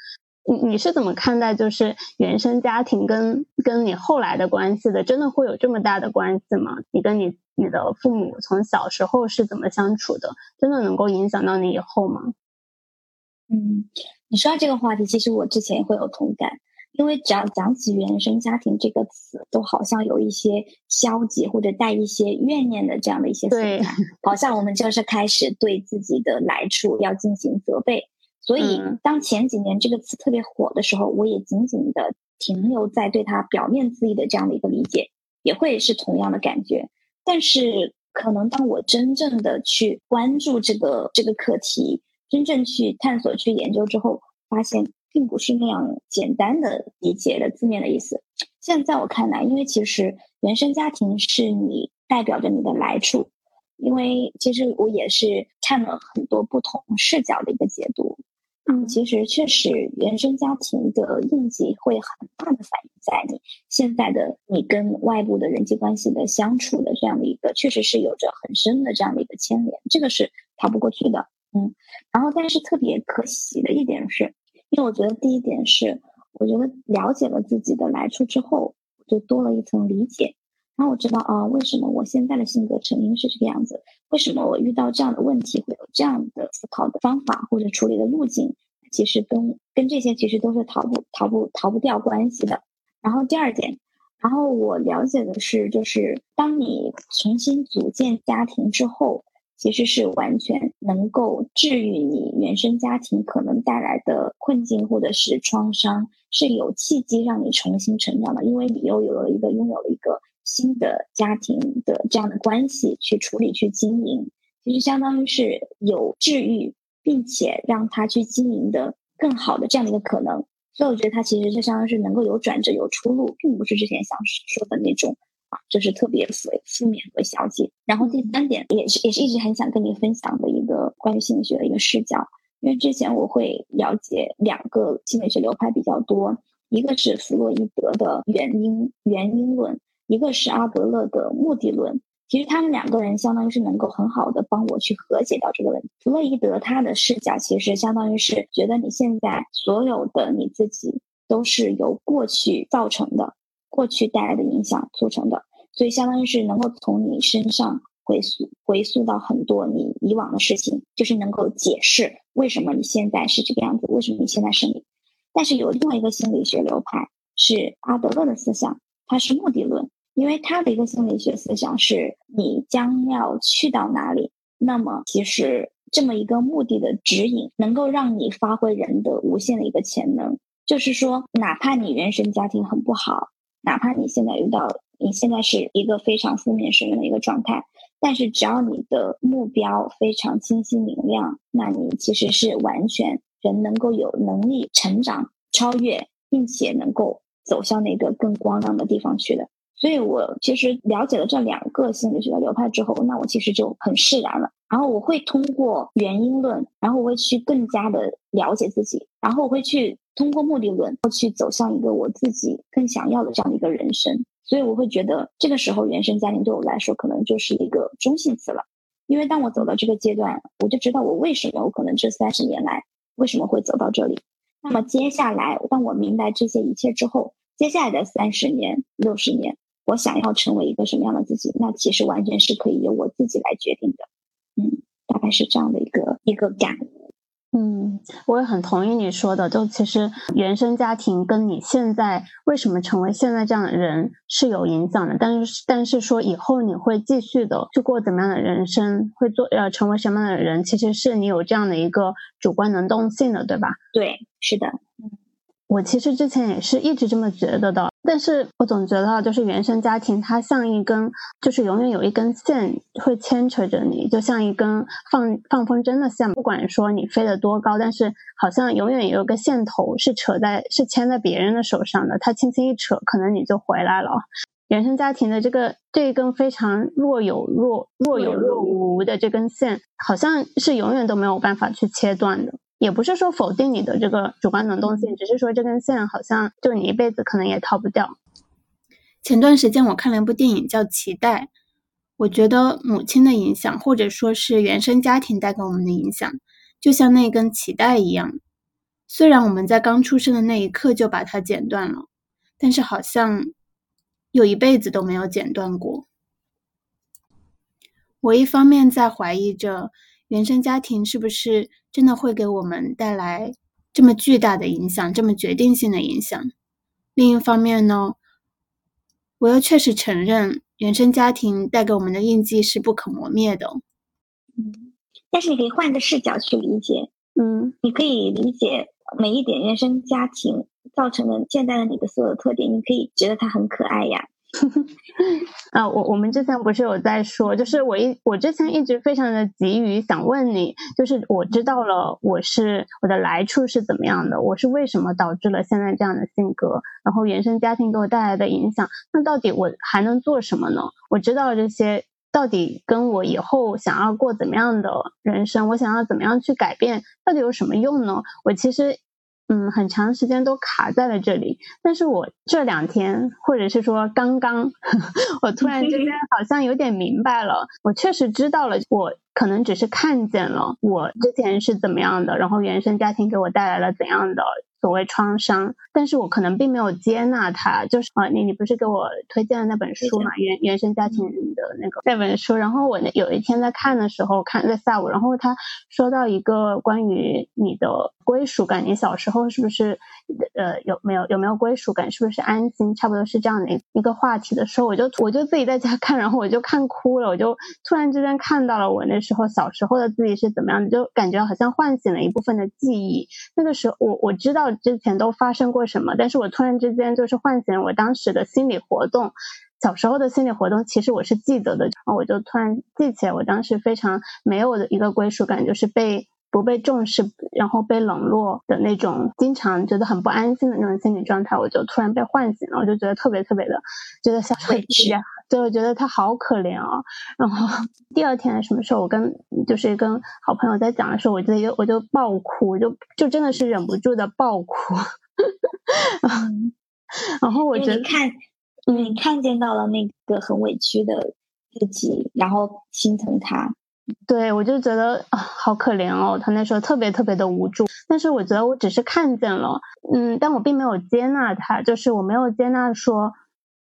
你你是怎么看待就是原生家庭跟跟你后来的关系的？真的会有这么大的关系吗？你跟你你的父母从小时候是怎么相处的？真的能够影响到你以后吗？嗯，你说到这个话题，其实我之前也会有同感，因为只要讲起原生家庭这个词，都好像有一些消极或者带一些怨念的这样的一些色彩，好像我们就是开始对自己的来处要进行责备。所以，当前几年这个词特别火的时候，我也仅仅的停留在对它表面字义的这样的一个理解，也会是同样的感觉。但是，可能当我真正的去关注这个这个课题，真正去探索、去研究之后，发现并不是那样简单的理解的字面的意思。现在在我看来，因为其实原生家庭是你代表着你的来处，因为其实我也是看了很多不同视角的一个解读。嗯，其实确实，原生家庭的印记会很大的反映在你现在的你跟外部的人际关系的相处的这样的一个，确实是有着很深的这样的一个牵连，这个是逃不过去的。嗯，然后但是特别可喜的一点是，因为我觉得第一点是，我觉得了解了自己的来处之后，就多了一层理解。然后我知道啊，为什么我现在的性格成因是这个样子？为什么我遇到这样的问题会有这样的思考的方法或者处理的路径？其实跟跟这些其实都是逃不逃不逃不掉关系的。然后第二点，然后我了解的是，就是当你重新组建家庭之后，其实是完全能够治愈你原生家庭可能带来的困境或者是创伤，是有契机让你重新成长的，因为你又有了一个拥有了一个新的家庭的这样的关系去处理去经营，其实相当于是有治愈，并且让他去经营的更好的这样的一个可能，所以我觉得他其实就相当于是能够有转折有出路，并不是之前想说的那种。啊，就是特别负负面和消极。然后第三点也是也是一直很想跟你分享的一个关于心理学的一个视角，因为之前我会了解两个心理学流派比较多，一个是弗洛伊德的原因原因论，一个是阿德勒的目的论。其实他们两个人相当于是能够很好的帮我去和解掉这个问题。弗洛伊德他的视角其实相当于是觉得你现在所有的你自己都是由过去造成的。过去带来的影响促成的，所以相当于是能够从你身上回溯回溯到很多你以往的事情，就是能够解释为什么你现在是这个样子，为什么你现在是你。但是有另外一个心理学流派是阿德勒的思想，它是目的论，因为他的一个心理学思想是你将要去到哪里，那么其实这么一个目的的指引，能够让你发挥人的无限的一个潜能，就是说，哪怕你原生家庭很不好。哪怕你现在遇到，你现在是一个非常负面深渊的一个状态，但是只要你的目标非常清晰明亮，那你其实是完全人能够有能力成长、超越，并且能够走向那个更光亮的地方去的。所以我其实了解了这两个心理学的流派之后，那我其实就很释然了。然后我会通过原因论，然后我会去更加的了解自己，然后我会去。通过目的论，去走向一个我自己更想要的这样的一个人生，所以我会觉得这个时候原生家庭对我来说可能就是一个中性词了。因为当我走到这个阶段，我就知道我为什么我可能这三十年来为什么会走到这里。那么接下来，当我明白这些一切之后，接下来的三十年、六十年，我想要成为一个什么样的自己，那其实完全是可以由我自己来决定的。嗯，大概是这样的一个一个感悟。嗯，我也很同意你说的。就其实原生家庭跟你现在为什么成为现在这样的人是有影响的，但是但是说以后你会继续的去过怎么样的人生，会做呃成为什么样的人，其实是你有这样的一个主观能动性的，对吧？对，是的。我其实之前也是一直这么觉得的，但是我总觉得就是原生家庭它像一根，就是永远有一根线会牵扯着你，就像一根放放风筝的线，不管说你飞得多高，但是好像永远有个线头是扯在是牵在别人的手上的，它轻轻一扯，可能你就回来了。原生家庭的这个这一根非常若有若若有若无的这根线，好像是永远都没有办法去切断的。也不是说否定你的这个主观能动性，只是说这根线好像就你一辈子可能也逃不掉。前段时间我看了一部电影叫《脐带》，我觉得母亲的影响，或者说是原生家庭带给我们的影响，就像那根脐带一样。虽然我们在刚出生的那一刻就把它剪断了，但是好像有一辈子都没有剪断过。我一方面在怀疑着。原生家庭是不是真的会给我们带来这么巨大的影响，这么决定性的影响？另一方面呢，我又确实承认原生家庭带给我们的印记是不可磨灭的。嗯，但是你可以换个视角去理解。嗯，你可以理解每一点原生家庭造成的现在的你的所有特点，你可以觉得它很可爱呀。[laughs] 啊，我我们之前不是有在说，就是我一我之前一直非常的急于想问你，就是我知道了我是我的来处是怎么样的，我是为什么导致了现在这样的性格，然后原生家庭给我带来的影响，那到底我还能做什么呢？我知道这些到底跟我以后想要过怎么样的人生，我想要怎么样去改变，到底有什么用呢？我其实。嗯，很长时间都卡在了这里，但是我这两天，或者是说刚刚，[laughs] 我突然之间好像有点明白了，我确实知道了，我可能只是看见了我之前是怎么样的，然后原生家庭给我带来了怎样的。所谓创伤，但是我可能并没有接纳它。就是啊，你你不是给我推荐了那本书嘛？原原生家庭的那个那本书。然后我那有一天在看的时候，看在下午，然后他说到一个关于你的归属感？你小时候是不是呃有没有有没有归属感？是不是安心？差不多是这样的一个话题的时候，我就我就自己在家看，然后我就看哭了，我就突然之间看到了我那时候小时候的自己是怎么样的，就感觉好像唤醒了一部分的记忆。那个时候我我知道之前都发生过什么，但是我突然之间就是唤醒了我当时的心理活动。小时候的心理活动，其实我是记得的，然后我就突然记起来，我当时非常没有的一个归属感，就是被不被重视，然后被冷落的那种，经常觉得很不安心的那种心理状态，我就突然被唤醒了，我就觉得特别特别的觉得小委屈，就我觉得他好可怜啊。然后 [laughs] 第二天什么时候，我跟就是跟好朋友在讲的时候，我就我就爆哭，就就真的是忍不住的爆哭。[laughs] 然后我觉得看。你看见到了那个很委屈的自己，然后心疼他，对我就觉得啊，好可怜哦，他那时候特别特别的无助。但是我觉得我只是看见了，嗯，但我并没有接纳他，就是我没有接纳说，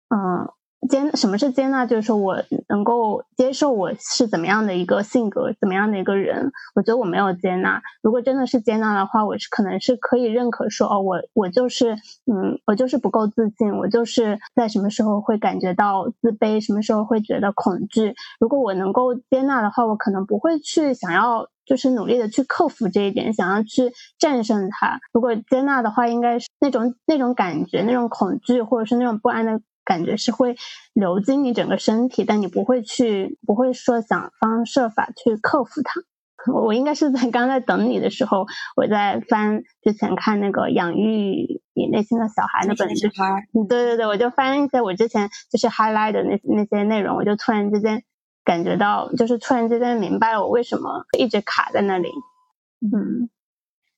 嗯。接什么是接纳？就是说我能够接受我是怎么样的一个性格，怎么样的一个人。我觉得我没有接纳。如果真的是接纳的话，我是可能是可以认可说，哦，我我就是嗯，我就是不够自信，我就是在什么时候会感觉到自卑，什么时候会觉得恐惧。如果我能够接纳的话，我可能不会去想要就是努力的去克服这一点，想要去战胜它。如果接纳的话，应该是那种那种感觉，那种恐惧或者是那种不安的。感觉是会流经你整个身体，但你不会去，不会说想方设法去克服它。我我应该是在刚在等你的时候，我在翻之前看那个养育你内心的小孩那本，就是对对对，我就翻一些我之前就是 highlight 的那那些内容，我就突然之间感觉到，就是突然之间明白了我为什么一直卡在那里。嗯，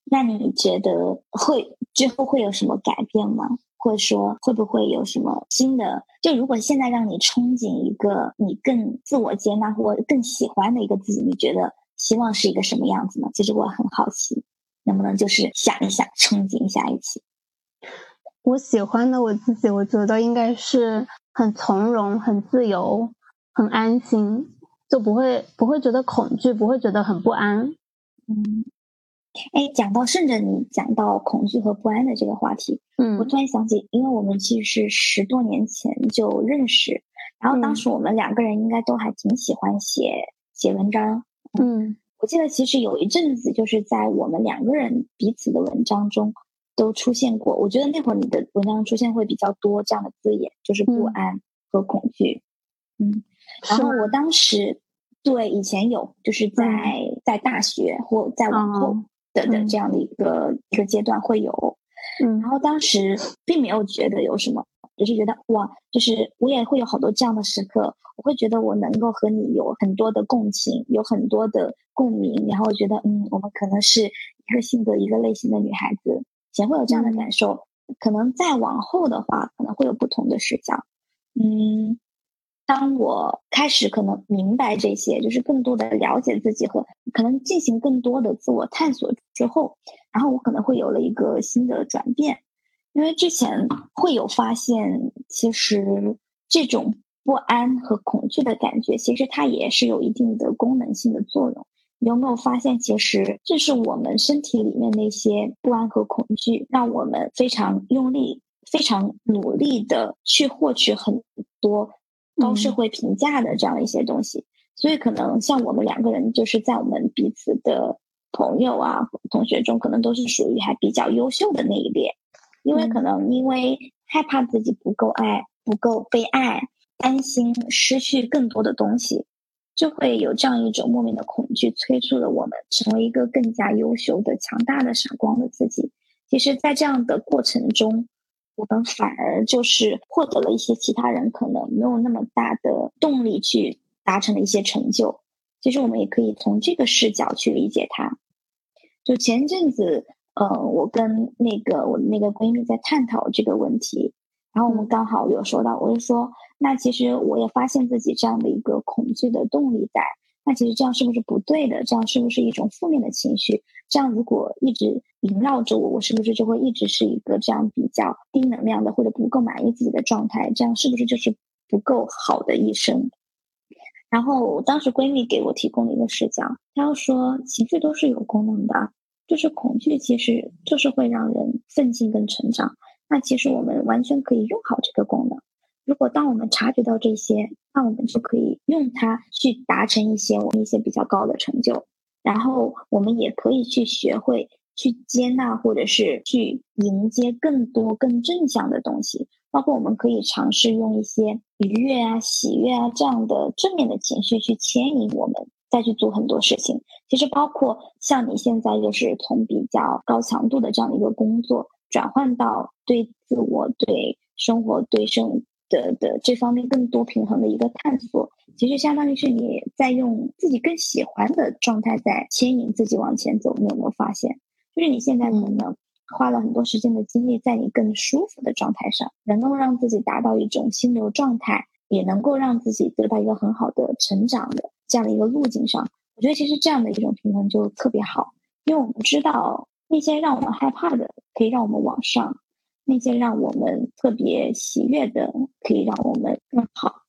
那你觉得会之后会有什么改变吗？或者说会不会有什么新的？就如果现在让你憧憬一个你更自我接纳或更喜欢的一个自己，你觉得希望是一个什么样子呢？其实我很好奇，能不能就是想一想，憧憬一下一起。我喜欢的我自己，我觉得应该是很从容、很自由、很安心，就不会不会觉得恐惧，不会觉得很不安。嗯。哎，讲到顺着你讲到恐惧和不安的这个话题，嗯，我突然想起，因为我们其实是十多年前就认识，然后当时我们两个人应该都还挺喜欢写写文章，嗯，我记得其实有一阵子就是在我们两个人彼此的文章中都出现过，我觉得那会儿你的文章出现会比较多这样的字眼，就是不安和恐惧，嗯，然后我当时对以前有就是在在大学或在往后。的的这样的一个一个阶段会有，嗯，然后当时并没有觉得有什么，只是觉得哇，就是我也会有好多这样的时刻，我会觉得我能够和你有很多的共情，有很多的共鸣，然后我觉得嗯，我们可能是一个性格一个类型的女孩子，以前会有这样的感受，可能再往后的话，可能会有不同的视角，嗯。当我开始可能明白这些，就是更多的了解自己和可能进行更多的自我探索之后，然后我可能会有了一个新的转变，因为之前会有发现，其实这种不安和恐惧的感觉，其实它也是有一定的功能性的作用。你有没有发现，其实这是我们身体里面那些不安和恐惧，让我们非常用力、非常努力的去获取很多。高社会评价的这样一些东西，所以可能像我们两个人，就是在我们彼此的朋友啊、同学中，可能都是属于还比较优秀的那一列。因为可能因为害怕自己不够爱、不够被爱，担心失去更多的东西，就会有这样一种莫名的恐惧，催促了我们成为一个更加优秀的、强大的、闪光的自己。其实，在这样的过程中。我们反而就是获得了一些其他人可能没有那么大的动力去达成的一些成就。其实我们也可以从这个视角去理解它。就前阵子，呃，我跟那个我的那个闺蜜在探讨这个问题，然后我们刚好有说到，我就说，那其实我也发现自己这样的一个恐惧的动力在。那其实这样是不是不对的？这样是不是一种负面的情绪？这样如果一直萦绕着我，我是不是就会一直是一个这样比较低能量的，或者不够满意自己的状态？这样是不是就是不够好的一生？然后当时闺蜜给我提供了一个视角，她要说情绪都是有功能的，就是恐惧其实就是会让人奋进跟成长。那其实我们完全可以用好这个功能。如果当我们察觉到这些，那我们就可以用它去达成一些我们一些比较高的成就。然后我们也可以去学会去接纳，或者是去迎接更多更正向的东西。包括我们可以尝试用一些愉悦啊、喜悦啊这样的正面的情绪去牵引我们，再去做很多事情。其实包括像你现在就是从比较高强度的这样的一个工作，转换到对自我、对生活、对生的的这方面更多平衡的一个探索。其实相当于是你在用自己更喜欢的状态在牵引自己往前走。你有没有发现？就是你现在可能。花了很多时间的精力在你更舒服的状态上，能够让自己达到一种心流状态，也能够让自己得到一个很好的成长的这样的一个路径上。我觉得其实这样的一种平衡就特别好，因为我们知道那些让我们害怕的可以让我们往上，那些让我们特别喜悦的可以让我们更好。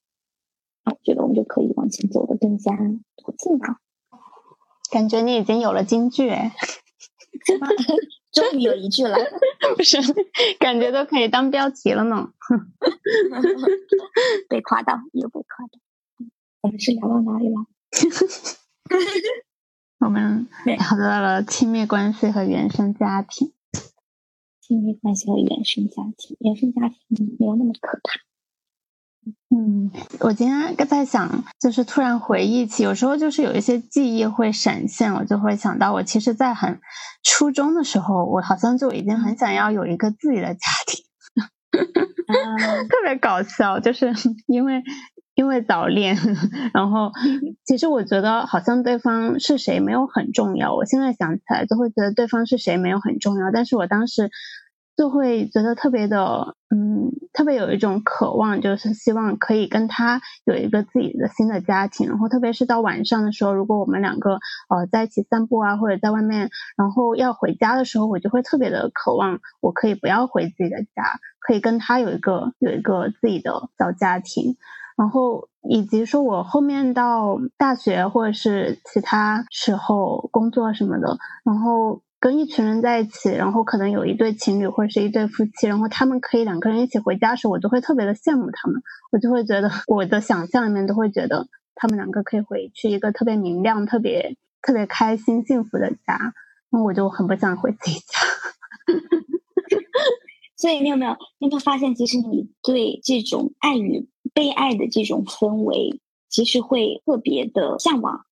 那我觉得我们就可以往前走的更加多进吧。感觉你已经有了金句哎。[laughs] 终于有一句了，[laughs] 不是，感觉都可以当标题了呢。被夸到，又被夸到。我们是聊到哪里了？[laughs] 我们聊到了亲密关系和原生家庭。亲密关系和原生家庭，原生家庭没有那么可怕。嗯，我今天在想，就是突然回忆起，有时候就是有一些记忆会闪现，我就会想到，我其实，在很初中的时候，我好像就已经很想要有一个自己的家庭，[laughs] 特别搞笑，就是因为因为早恋，然后 [laughs] 其实我觉得好像对方是谁没有很重要，我现在想起来就会觉得对方是谁没有很重要，但是我当时。就会觉得特别的，嗯，特别有一种渴望，就是希望可以跟他有一个自己的新的家庭。然后，特别是到晚上的时候，如果我们两个呃在一起散步啊，或者在外面，然后要回家的时候，我就会特别的渴望，我可以不要回自己的家，可以跟他有一个有一个自己的小家庭。然后，以及说我后面到大学或者是其他时候工作什么的，然后。跟一群人在一起，然后可能有一对情侣或者是一对夫妻，然后他们可以两个人一起回家时，我就会特别的羡慕他们，我就会觉得我的想象里面都会觉得他们两个可以回去一个特别明亮、特别特别开心、幸福的家，那我就很不想回自己家。[laughs] 所以你有没有你有没有发现，其实你对这种爱与被爱的这种氛围，其实会特别的向往？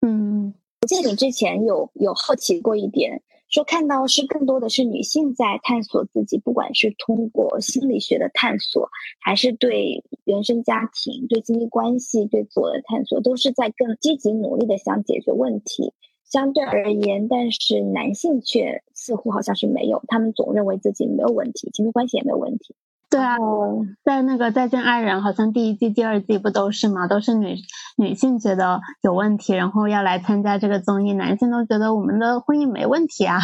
嗯，我记得你之前有有好奇过一点。说看到是更多的是女性在探索自己，不管是通过心理学的探索，还是对原生家庭、对亲密关系、对自我的探索，都是在更积极努力的想解决问题。相对而言，但是男性却似乎好像是没有，他们总认为自己没有问题，亲密关系也没有问题。对啊，在那个《再见爱人》好像第一季、第二季不都是吗？都是女女性觉得有问题，然后要来参加这个综艺，男性都觉得我们的婚姻没问题啊。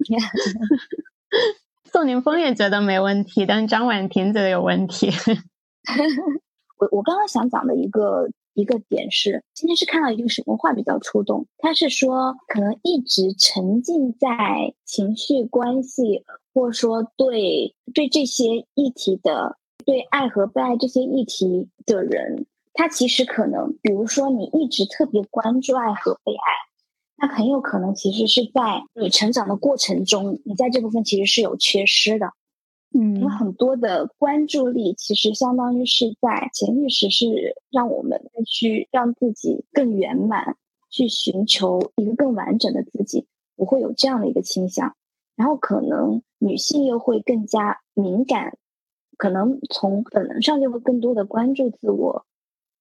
[laughs] 宋宁峰也觉得没问题，但张婉婷觉得有问题。[laughs] 我我刚刚想讲的一个一个点是，今天是看到一个什么话比较触动？他是说，可能一直沉浸在情绪关系。或者说，对对这些议题的，对爱和被爱这些议题的人，他其实可能，比如说你一直特别关注爱和被爱，那很有可能其实是在你成长的过程中，你在这部分其实是有缺失的。嗯，有很多的关注力，其实相当于是在潜意识是让我们去让自己更圆满，去寻求一个更完整的自己，不会有这样的一个倾向。然后可能女性又会更加敏感，可能从本能上就会更多的关注自我，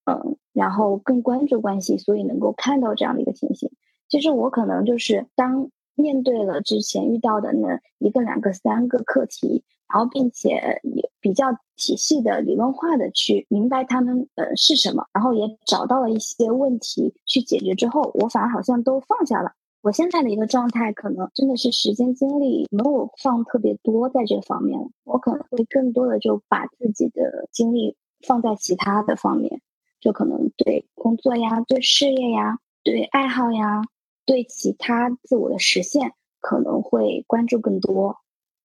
嗯，然后更关注关系，所以能够看到这样的一个情形。其实我可能就是当面对了之前遇到的那一个、两个、三个课题，然后并且也比较体系的、理论化的去明白他们呃是什么，然后也找到了一些问题去解决之后，我反而好像都放下了。我现在的一个状态，可能真的是时间精力没有放特别多在这方面，我可能会更多的就把自己的精力放在其他的方面，就可能对工作呀、对事业呀、对爱好呀、对其他自我的实现，可能会关注更多，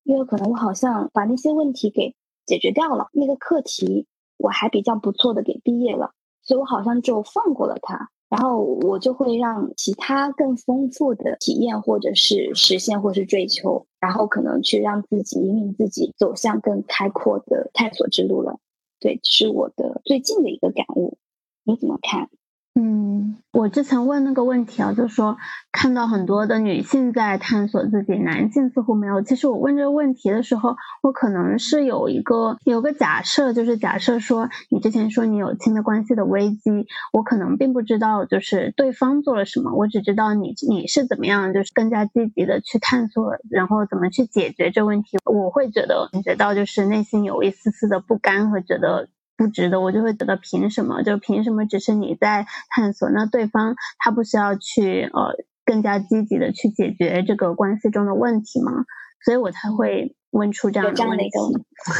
因为可能我好像把那些问题给解决掉了，那个课题我还比较不错的给毕业了，所以我好像就放过了它。然后我就会让其他更丰富的体验，或者是实现，或是追求，然后可能去让自己引领自己走向更开阔的探索之路了。对，是我的最近的一个感悟，你怎么看？嗯，我之前问那个问题啊，就是说看到很多的女性在探索自己，男性似乎没有。其实我问这个问题的时候，我可能是有一个有个假设，就是假设说你之前说你有亲密关系的危机，我可能并不知道就是对方做了什么，我只知道你你是怎么样，就是更加积极的去探索，然后怎么去解决这问题。我会觉得感觉到就是内心有一丝丝的不甘和觉得。不值得，我就会觉得凭什么？就凭什么只是你在探索，那对方他不需要去呃更加积极的去解决这个关系中的问题吗？所以我才会问出这样的问题。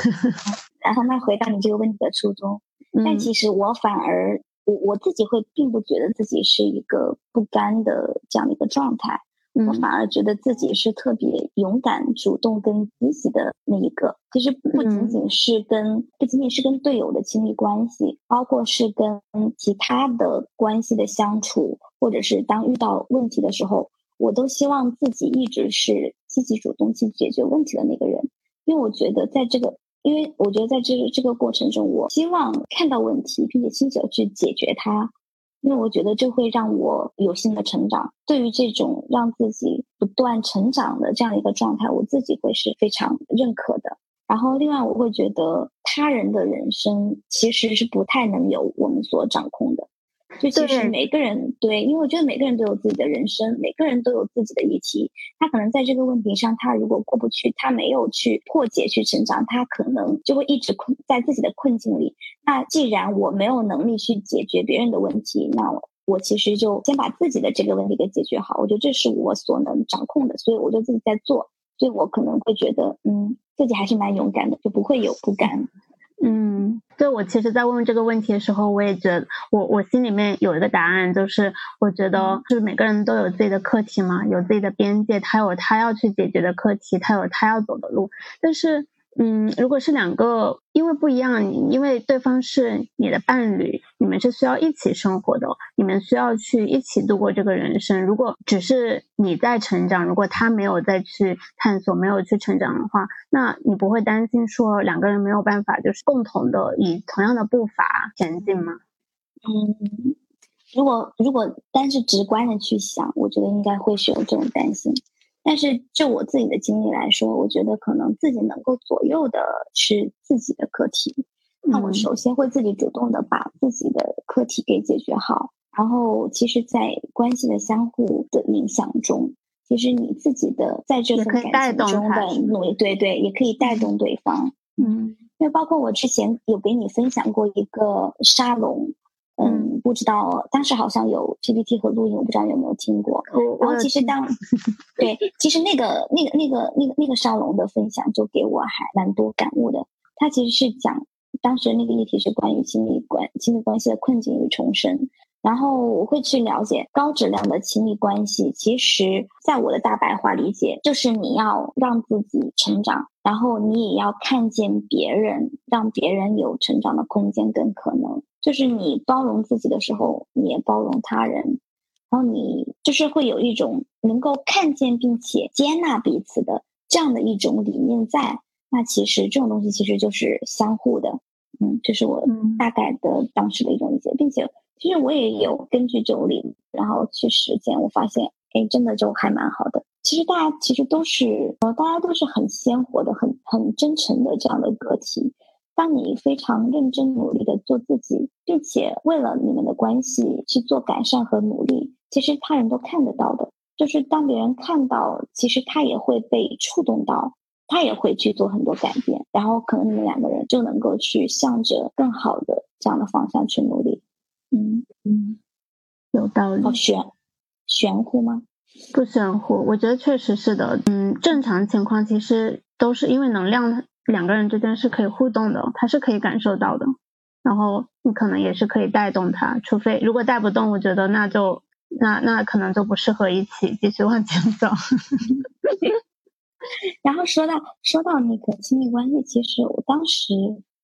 [laughs] 然后那回答你这个问题的初衷，但其实我反而我我自己会并不觉得自己是一个不甘的这样的一个状态。我反而觉得自己是特别勇敢、主动跟积极的那一个。其实不仅仅是跟不仅仅是跟队友的亲密关系，包括是跟其他的关系的相处，或者是当遇到问题的时候，我都希望自己一直是积极主动去解决问题的那个人。因为我觉得在这个，因为我觉得在这个这个过程中，我希望看到问题，并且亲手去解决它。因为我觉得这会让我有新的成长。对于这种让自己不断成长的这样一个状态，我自己会是非常认可的。然后，另外我会觉得他人的人生其实是不太能由我们所掌控的。就其实每个人对，因为我觉得每个人都有自己的人生，每个人都有自己的议题。他可能在这个问题上，他如果过不去，他没有去破解、去成长，他可能就会一直困在自己的困境里。那既然我没有能力去解决别人的问题，那我我其实就先把自己的这个问题给解决好。我觉得这是我所能掌控的，所以我就自己在做。所以我可能会觉得，嗯，自己还是蛮勇敢的，就不会有不甘。嗯，对我其实，在问这个问题的时候，我也觉得，我我心里面有一个答案，就是我觉得，就是每个人都有自己的课题嘛，有自己的边界，他有他要去解决的课题，他有他要走的路，但是。嗯，如果是两个，因为不一样，因为对方是你的伴侣，你们是需要一起生活的，你们需要去一起度过这个人生。如果只是你在成长，如果他没有再去探索，没有去成长的话，那你不会担心说两个人没有办法就是共同的以同样的步伐前进吗？嗯，如果如果单是直观的去想，我觉得应该会是有这种担心。但是就我自己的经历来说，我觉得可能自己能够左右的是自己的课题。那我首先会自己主动的把自己的课题给解决好。然后，其实，在关系的相互的影响中，其实你自己的在这份感情中的努力，对对，也可以带动对方。嗯，因为包括我之前有给你分享过一个沙龙。嗯，不知道，当时好像有 PPT 和录音，我不知道有没有听过。然后其实当对，[laughs] 其实那个那个那个那个那个沙龙的分享，就给我还蛮多感悟的。他其实是讲当时那个议题是关于亲密关亲密关系的困境与重生。然后我会去了解高质量的亲密关系，其实在我的大白话理解，就是你要让自己成长，然后你也要看见别人，让别人有成长的空间跟可能。就是你包容自己的时候，你也包容他人，然后你就是会有一种能够看见并且接纳彼此的这样的一种理念在。那其实这种东西其实就是相互的，嗯，这是我大概的当时的一种理解，并且其实我也有根据这种理，然后去实践，我发现，哎，真的就还蛮好的。其实大家其实都是，呃，大家都是很鲜活的、很很真诚的这样的个体。当你非常认真努力的做自己，并且为了你们的关系去做改善和努力，其实他人都看得到的。就是当别人看到，其实他也会被触动到，他也会去做很多改变，然后可能你们两个人就能够去向着更好的这样的方向去努力。嗯嗯，有道理。好玄玄乎吗？不玄乎，我觉得确实是的。嗯，正常情况其实都是因为能量。两个人之间是可以互动的，他是可以感受到的，然后你可能也是可以带动他，除非如果带不动，我觉得那就那那可能就不适合一起继续往前走。[laughs] 然后说到说到那个亲密关系，其实我当时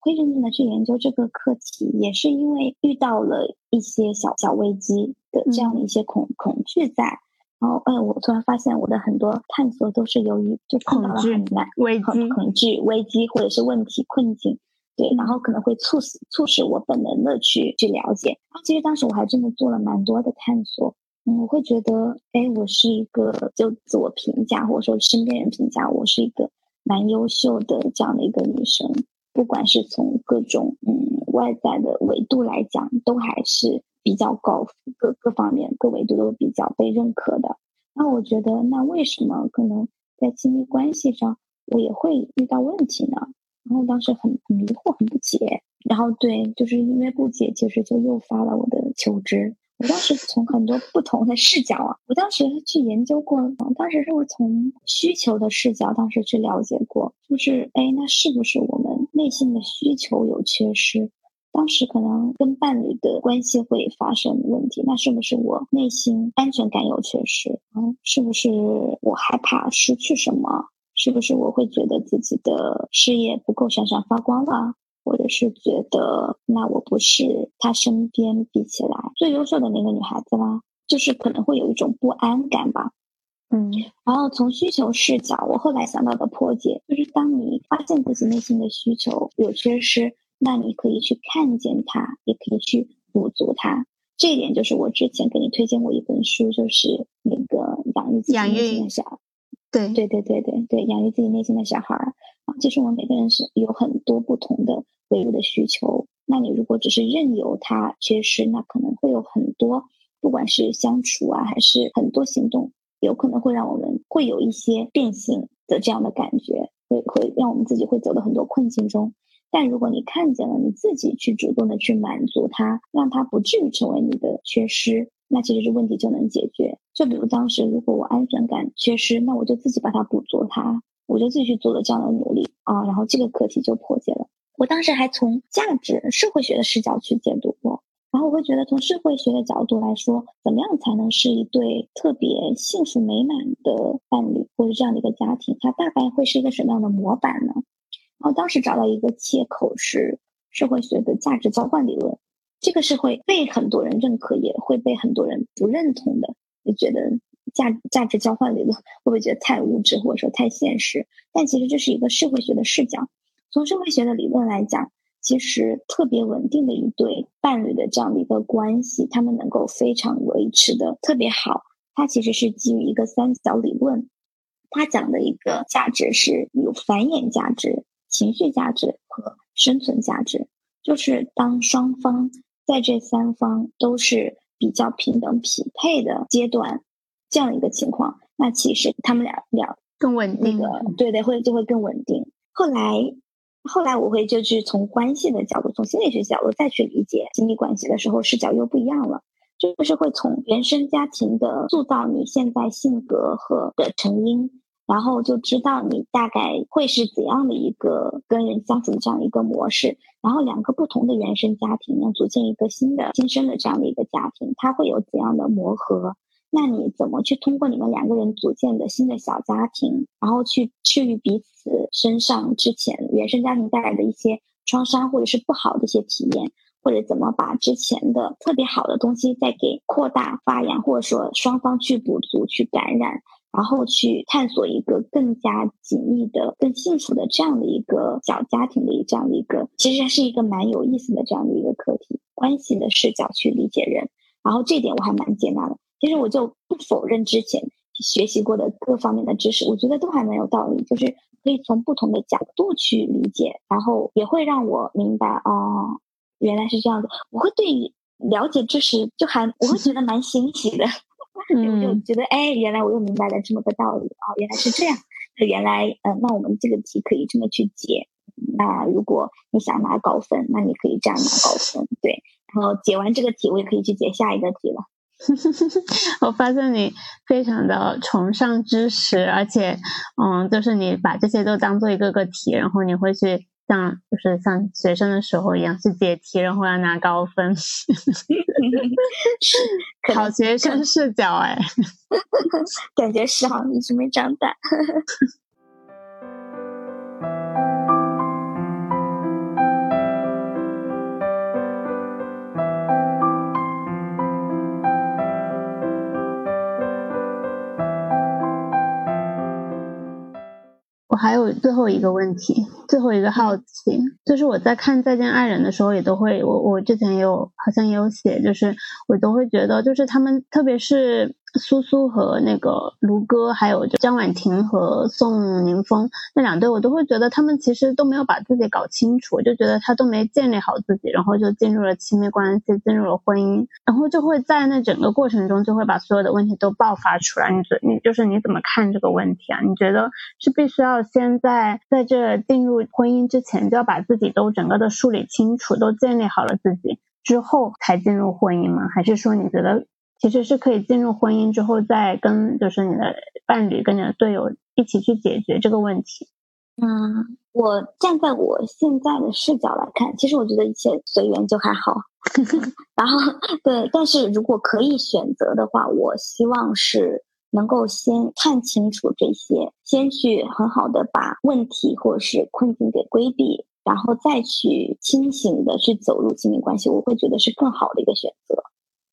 会认真的去研究这个课题，也是因为遇到了一些小小危机的这样的一些恐恐惧在。然后，哎，我突然发现我的很多探索都是由于就碰到了很难危机、恐惧、危机或者是问题困境，对，然后可能会促使促使我本能的去去了解。然后，其实当时我还真的做了蛮多的探索。嗯，我会觉得，哎，我是一个就自我评价，或者说身边人评价我是一个蛮优秀的这样的一个女生，不管是从各种嗯外在的维度来讲，都还是比较高，各各方面各维度都比较被认可的。那我觉得，那为什么可能在亲密关系上我也会遇到问题呢？然后当时很很迷惑，很不解。然后对，就是因为不解，其实就诱发了我的求知。我当时从很多不同的视角啊，我当时去研究过，当时是我从需求的视角，当时去了解过，就是哎，那是不是我们内心的需求有缺失？当时可能跟伴侣的关系会发生问题，那是不是我内心安全感有缺失？嗯，是不是我害怕失去什么？是不是我会觉得自己的事业不够闪闪发光了？或者是觉得，那我不是他身边比起来最优秀的那个女孩子啦，就是可能会有一种不安感吧。嗯，然后从需求视角，我后来想到的破解，就是当你发现自己内心的需求有缺失，那你可以去看见它，也可以去补足它。这一点就是我之前给你推荐过一本书，就是那个养育自己内心的小，对对对对对对，养育自己内心的小孩儿啊。其实我们每个人是有很多不同的。维度的需求，那你如果只是任由它缺失，那可能会有很多，不管是相处啊，还是很多行动，有可能会让我们会有一些变形的这样的感觉，会会让我们自己会走到很多困境中。但如果你看见了，你自己去主动的去满足它，让它不至于成为你的缺失，那其实这问题就能解决。就比如当时如果我安全感缺失，那我就自己把它补足它，我就自己去做了这样的努力啊，然后这个课题就破解了。我当时还从价值社会学的视角去解读过，然后我会觉得从社会学的角度来说，怎么样才能是一对特别幸福美满的伴侣或者这样的一个家庭？它大概会是一个什么样的模板呢？然后当时找到一个切口是社会学的价值交换理论，这个是会被很多人认可，也会被很多人不认同的，就觉得价价值交换理论会不会觉得太物质或者说太现实？但其实这是一个社会学的视角。从社会学的理论来讲，其实特别稳定的一对伴侣的这样的一个关系，他们能够非常维持的特别好。它其实是基于一个三角理论，它讲的一个价值是有繁衍价值、情绪价值和生存价值。就是当双方在这三方都是比较平等匹配的阶段，这样一个情况，那其实他们俩俩更稳定。那个对对，会就会更稳定。后来。后来我会就去从关系的角度，从心理学角度再去理解亲密关系的时候，视角又不一样了。就是会从原生家庭的塑造你现在性格和的成因，然后就知道你大概会是怎样的一个跟人相处的这样一个模式。然后两个不同的原生家庭要组建一个新的新生的这样的一个家庭，它会有怎样的磨合？那你怎么去通过你们两个人组建的新的小家庭，然后去治愈彼此身上之前原生家庭带来的一些创伤，或者是不好的一些体验，或者怎么把之前的特别好的东西再给扩大发扬，或者说双方去补足、去感染，然后去探索一个更加紧密的、更幸福的这样的一个小家庭的这样的一个，其实还是一个蛮有意思的这样的一个课题，关系的视角去理解人，然后这点我还蛮接纳的。其实我就不否认之前学习过的各方面的知识，我觉得都还蛮有道理，就是可以从不同的角度去理解，然后也会让我明白哦，原来是这样子。我会对了解知识就还我会觉得蛮欣喜的，我就觉得哎，原来我又明白了这么个道理哦，原来是这样。原来嗯，那我们这个题可以这么去解。那如果你想拿高分，那你可以这样拿高分，对。然后解完这个题，我也可以去解下一个题了。[laughs] 我发现你非常的崇尚知识，而且，嗯，就是你把这些都当做一个个题，然后你会去像就是像学生的时候一样去解题，然后要拿高分，[laughs] 好学生视角哎，[laughs] 感觉是好，一直没长大。还有最后一个问题，最后一个好奇，就是我在看《再见爱人》的时候，也都会，我我之前也有好像也有写，就是我都会觉得，就是他们，特别是。苏苏和那个卢哥，还有就江婉婷和宋宁峰那两对，我都会觉得他们其实都没有把自己搞清楚，就觉得他都没建立好自己，然后就进入了亲密关系，进入了婚姻，然后就会在那整个过程中就会把所有的问题都爆发出来。你觉你就是你怎么看这个问题啊？你觉得是必须要先在在这进入婚姻之前就要把自己都整个的梳理清楚，都建立好了自己之后才进入婚姻吗？还是说你觉得？其实是可以进入婚姻之后，再跟就是你的伴侣、跟你的队友一起去解决这个问题。嗯，我站在我现在的视角来看，其实我觉得一切随缘就还好。[laughs] 然后，对，但是如果可以选择的话，我希望是能够先看清楚这些，先去很好的把问题或者是困境给规避，然后再去清醒的去走入亲密关系，我会觉得是更好的一个选择。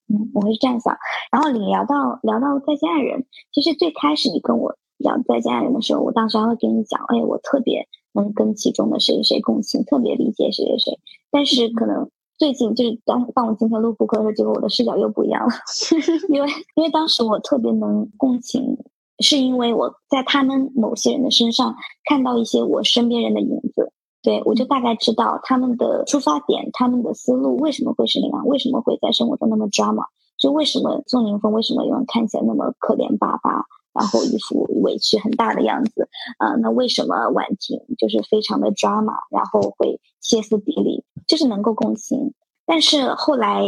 嗯，我会是这样想。然后你聊到聊到再见爱人，其实最开始你跟我聊再见爱人的时候，我当时还会跟你讲，哎，我特别能跟其中的谁谁谁共情，特别理解谁谁谁。但是可能最近就是当当我今天录播课的时候，结果我的视角又不一样了，[laughs] 因为因为当时我特别能共情，是因为我在他们某些人的身上看到一些我身边人的影子。对，我就大概知道他们的出发点，他们的思路为什么会是那样，为什么会在生活中那么 drama，就为什么宋宁峰为什么有人看起来那么可怜巴巴，然后一副委屈很大的样子啊？那为什么婉婷就是非常的 drama，然后会歇斯底里，就是能够共情。但是后来，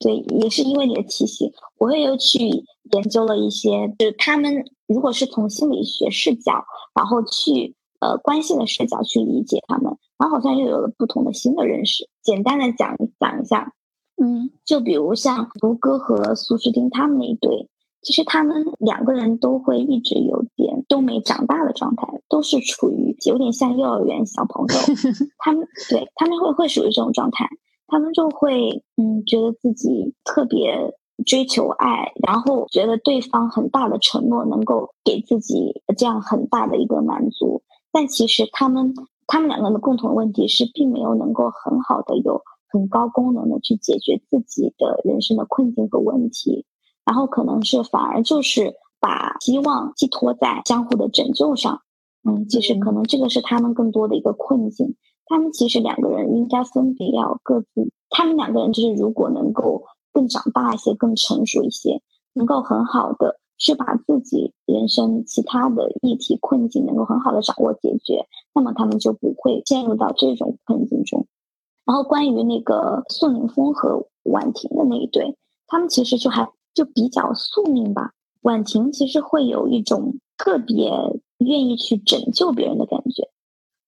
对，也是因为你的提醒，我也又去研究了一些，就是他们如果是从心理学视角，然后去。呃，关系的视角去理解他们，然后好像又有了不同的新的认识。简单的讲讲一下，嗯，就比如像胡歌和苏诗丁他们那一对，其实他们两个人都会一直有点都没长大的状态，都是处于有点像幼儿园小朋友。[laughs] 他们对他们会会属于这种状态，他们就会嗯，觉得自己特别追求爱，然后觉得对方很大的承诺能够给自己这样很大的一个满足。但其实他们他们两个人的共同问题是，并没有能够很好的有很高功能的去解决自己的人生的困境和问题，然后可能是反而就是把希望寄托在相互的拯救上。嗯，其实可能这个是他们更多的一个困境。他们其实两个人应该分别要各自，他们两个人就是如果能够更长大一些、更成熟一些，能够很好的。是把自己人生其他的议题困境能够很好的掌握解决，那么他们就不会陷入到这种困境中。然后关于那个宋宁峰和婉婷的那一对，他们其实就还就比较宿命吧。婉婷其实会有一种特别愿意去拯救别人的感觉，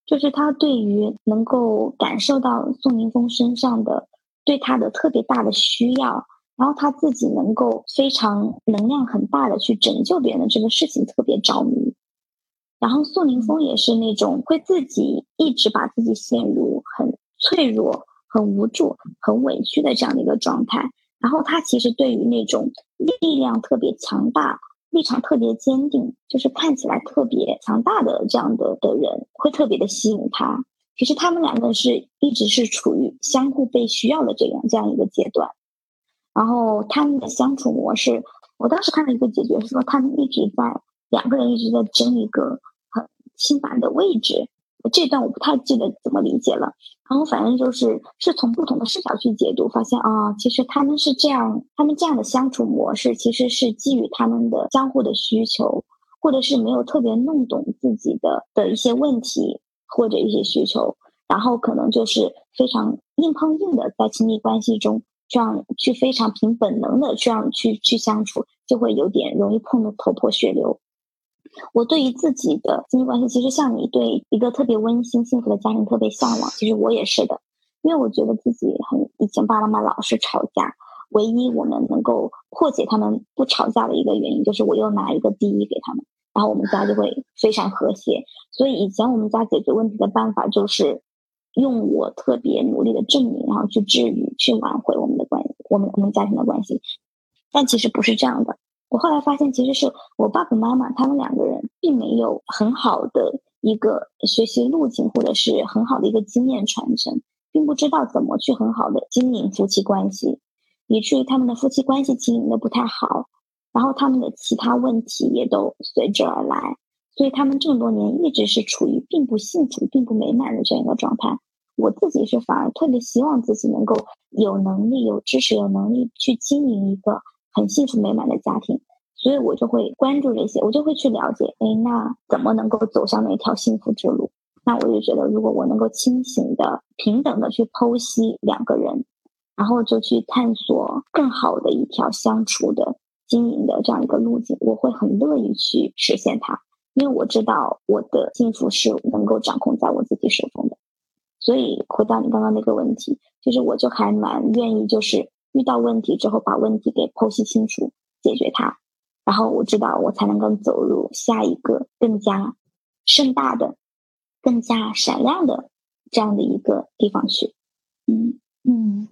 就是他对于能够感受到宋宁峰身上的对他的特别大的需要。然后他自己能够非常能量很大的去拯救别人的这个事情特别着迷，然后宋宁峰也是那种会自己一直把自己陷入很脆弱、很无助、很委屈的这样的一个状态。然后他其实对于那种力量特别强大、立场特别坚定，就是看起来特别强大的这样的的人，会特别的吸引他。其实他们两个是一直是处于相互被需要的这样这样一个阶段。然后他们的相处模式，我当时看到一个解决是说，他们一直在两个人一直在争一个很心烦的位置。这段我不太记得怎么理解了。然后反正就是是从不同的视角去解读，发现啊，其实他们是这样，他们这样的相处模式其实是基于他们的相互的需求，或者是没有特别弄懂自己的的一些问题或者一些需求，然后可能就是非常硬碰硬的在亲密关系中。这样去非常凭本能的这样去去相处，就会有点容易碰得头破血流。我对于自己的亲密关系，其实像你对一个特别温馨幸福的家庭特别向往，其实我也是的，因为我觉得自己很以前爸爸妈妈老是吵架，唯一我们能够破解他们不吵架的一个原因，就是我又拿一个第一给他们，然后我们家就会非常和谐。所以以前我们家解决问题的办法就是用我特别努力的证明，然后去治愈、去挽回我们的关系，我们我们家庭的关系。但其实不是这样的。我后来发现，其实是我爸爸妈妈他们两个人并没有很好的一个学习路径，或者是很好的一个经验传承，并不知道怎么去很好的经营夫妻关系，以至于他们的夫妻关系经营的不太好，然后他们的其他问题也都随之而来，所以他们这么多年一直是处于并不幸福、并不美满的这样一个状态。我自己是反而特别希望自己能够有能力、有知识、有能力去经营一个。很幸福美满的家庭，所以我就会关注这些，我就会去了解，哎，那怎么能够走向那条幸福之路？那我就觉得，如果我能够清醒的、平等的去剖析两个人，然后就去探索更好的一条相处的、经营的这样一个路径，我会很乐意去实现它，因为我知道我的幸福是能够掌控在我自己手中的。所以回到你刚刚那个问题，其实我就还蛮愿意，就是。遇到问题之后，把问题给剖析清楚，解决它，然后我知道我才能够走入下一个更加盛大的、更加闪亮的这样的一个地方去。嗯嗯。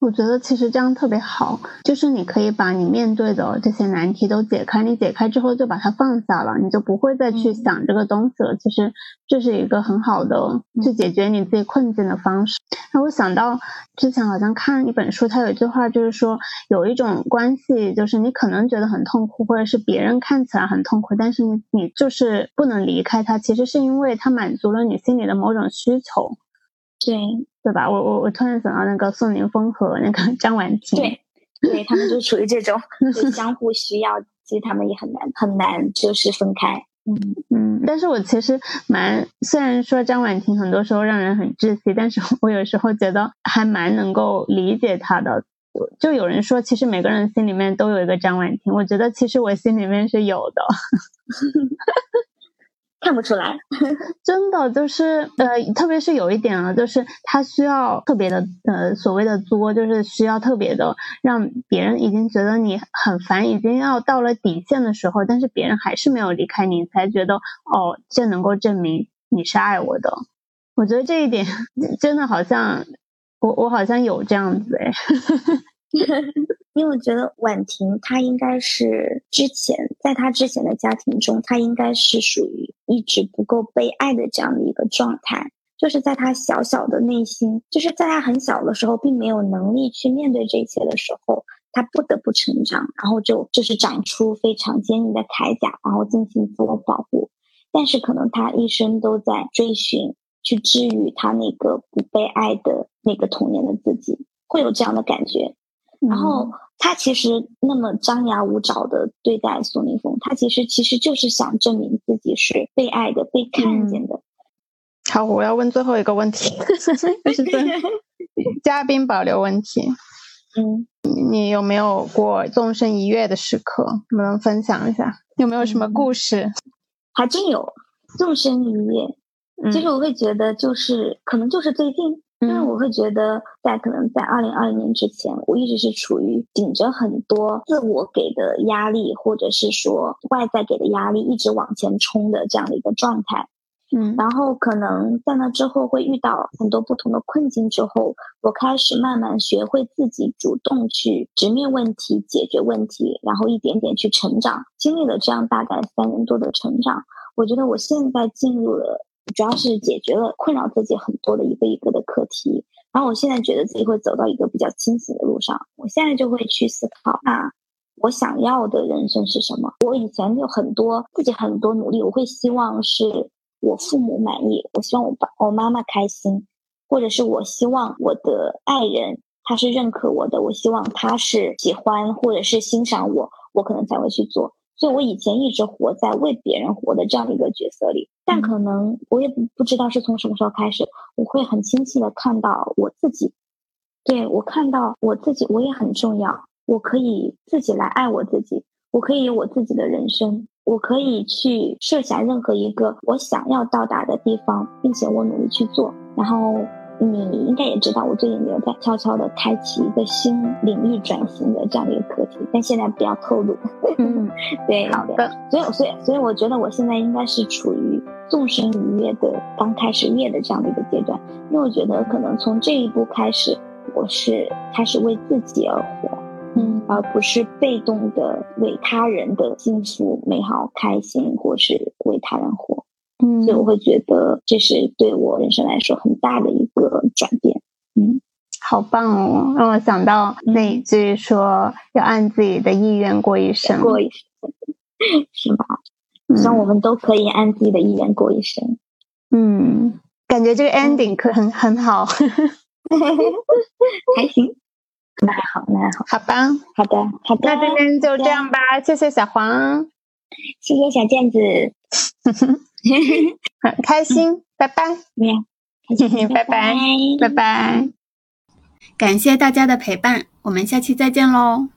我觉得其实这样特别好，就是你可以把你面对的这些难题都解开，你解开之后就把它放下了，你就不会再去想这个东西了。其实这是一个很好的去解决你自己困境的方式。那我想到之前好像看一本书，它有一句话就是说，有一种关系，就是你可能觉得很痛苦，或者是别人看起来很痛苦，但是你你就是不能离开它，其实是因为它满足了你心里的某种需求。对。对吧？我我我突然想到那个宋宁峰和那个 [laughs] 张婉婷，对，对他们就处于这种 [laughs] 相互需要，其实他们也很难很难就是分开。嗯嗯，但是我其实蛮虽然说张婉婷很多时候让人很窒息，但是我有时候觉得还蛮能够理解她的。就有人说，其实每个人心里面都有一个张婉婷，我觉得其实我心里面是有的。[laughs] 看不出来，[laughs] 真的就是呃，特别是有一点啊，就是他需要特别的呃，所谓的作，就是需要特别的让别人已经觉得你很烦，已经要到了底线的时候，但是别人还是没有离开你，才觉得哦，这能够证明你是爱我的。我觉得这一点 [laughs] 真的好像我我好像有这样子哎。[laughs] 因为我觉得婉婷她应该是之前在她之前的家庭中，她应该是属于一直不够被爱的这样的一个状态。就是在她小小的内心，就是在她很小的时候，并没有能力去面对这些的时候，她不得不成长，然后就就是长出非常坚硬的铠甲，然后进行自我保护。但是可能她一生都在追寻去治愈她那个不被爱的那个童年的自己，会有这样的感觉。然后他其实那么张牙舞爪的对待苏宁峰，他其实其实就是想证明自己是被爱的、被看见的。好，我要问最后一个问题，[laughs] 就是嘉宾保留问题。[laughs] 嗯，你有没有过纵身一跃的时刻？能不能分享一下？有没有什么故事？还真有纵身一跃。其实我会觉得，就是可能就是最近。因为我会觉得，在可能在二零二零年之前，我一直是处于顶着很多自我给的压力，或者是说外在给的压力，一直往前冲的这样的一个状态。嗯，然后可能在那之后会遇到很多不同的困境之后，我开始慢慢学会自己主动去直面问题、解决问题，然后一点点去成长。经历了这样大概三年多的成长，我觉得我现在进入了。主要是解决了困扰自己很多的一个一个的课题，然后我现在觉得自己会走到一个比较清醒的路上。我现在就会去思考，那我想要的人生是什么？我以前有很多自己很多努力，我会希望是我父母满意，我希望我爸我妈妈开心，或者是我希望我的爱人他是认可我的，我希望他是喜欢或者是欣赏我，我可能才会去做。所以，我以前一直活在为别人活的这样的一个角色里，但可能我也不不知道是从什么时候开始，我会很清晰的看到我自己，对我看到我自己，我也很重要，我可以自己来爱我自己，我可以有我自己的人生，我可以去设想任何一个我想要到达的地方，并且我努力去做。然后你应该也知道，我最近有在悄悄的开启一个新领域转型的这样的一个课题，但现在不要透露。嗯，[laughs] 对，好的。所以，所以，所以我觉得我现在应该是处于纵身一跃的刚开始跃的这样的一个阶段，因为我觉得可能从这一步开始，我是开始为自己而活。嗯，而不是被动的为他人的幸福、美好、开心，或是为他人活。嗯，所以我会觉得这是对我人生来说很大的一个转变。嗯，好棒哦，让我想到那一句说要按自己的意愿过一生，过一生，是吧？希望我们都可以按自己的意愿过一生。嗯，感觉这个 ending 可很很好，[laughs] 还行。那还好，那还好，好吧，好的，好的，那今天就这样吧，谢谢小黄，谢谢小健子，[laughs] [laughs] 很开心，拜拜，[laughs] 拜拜，拜拜，感谢大家的陪伴，我们下期再见喽。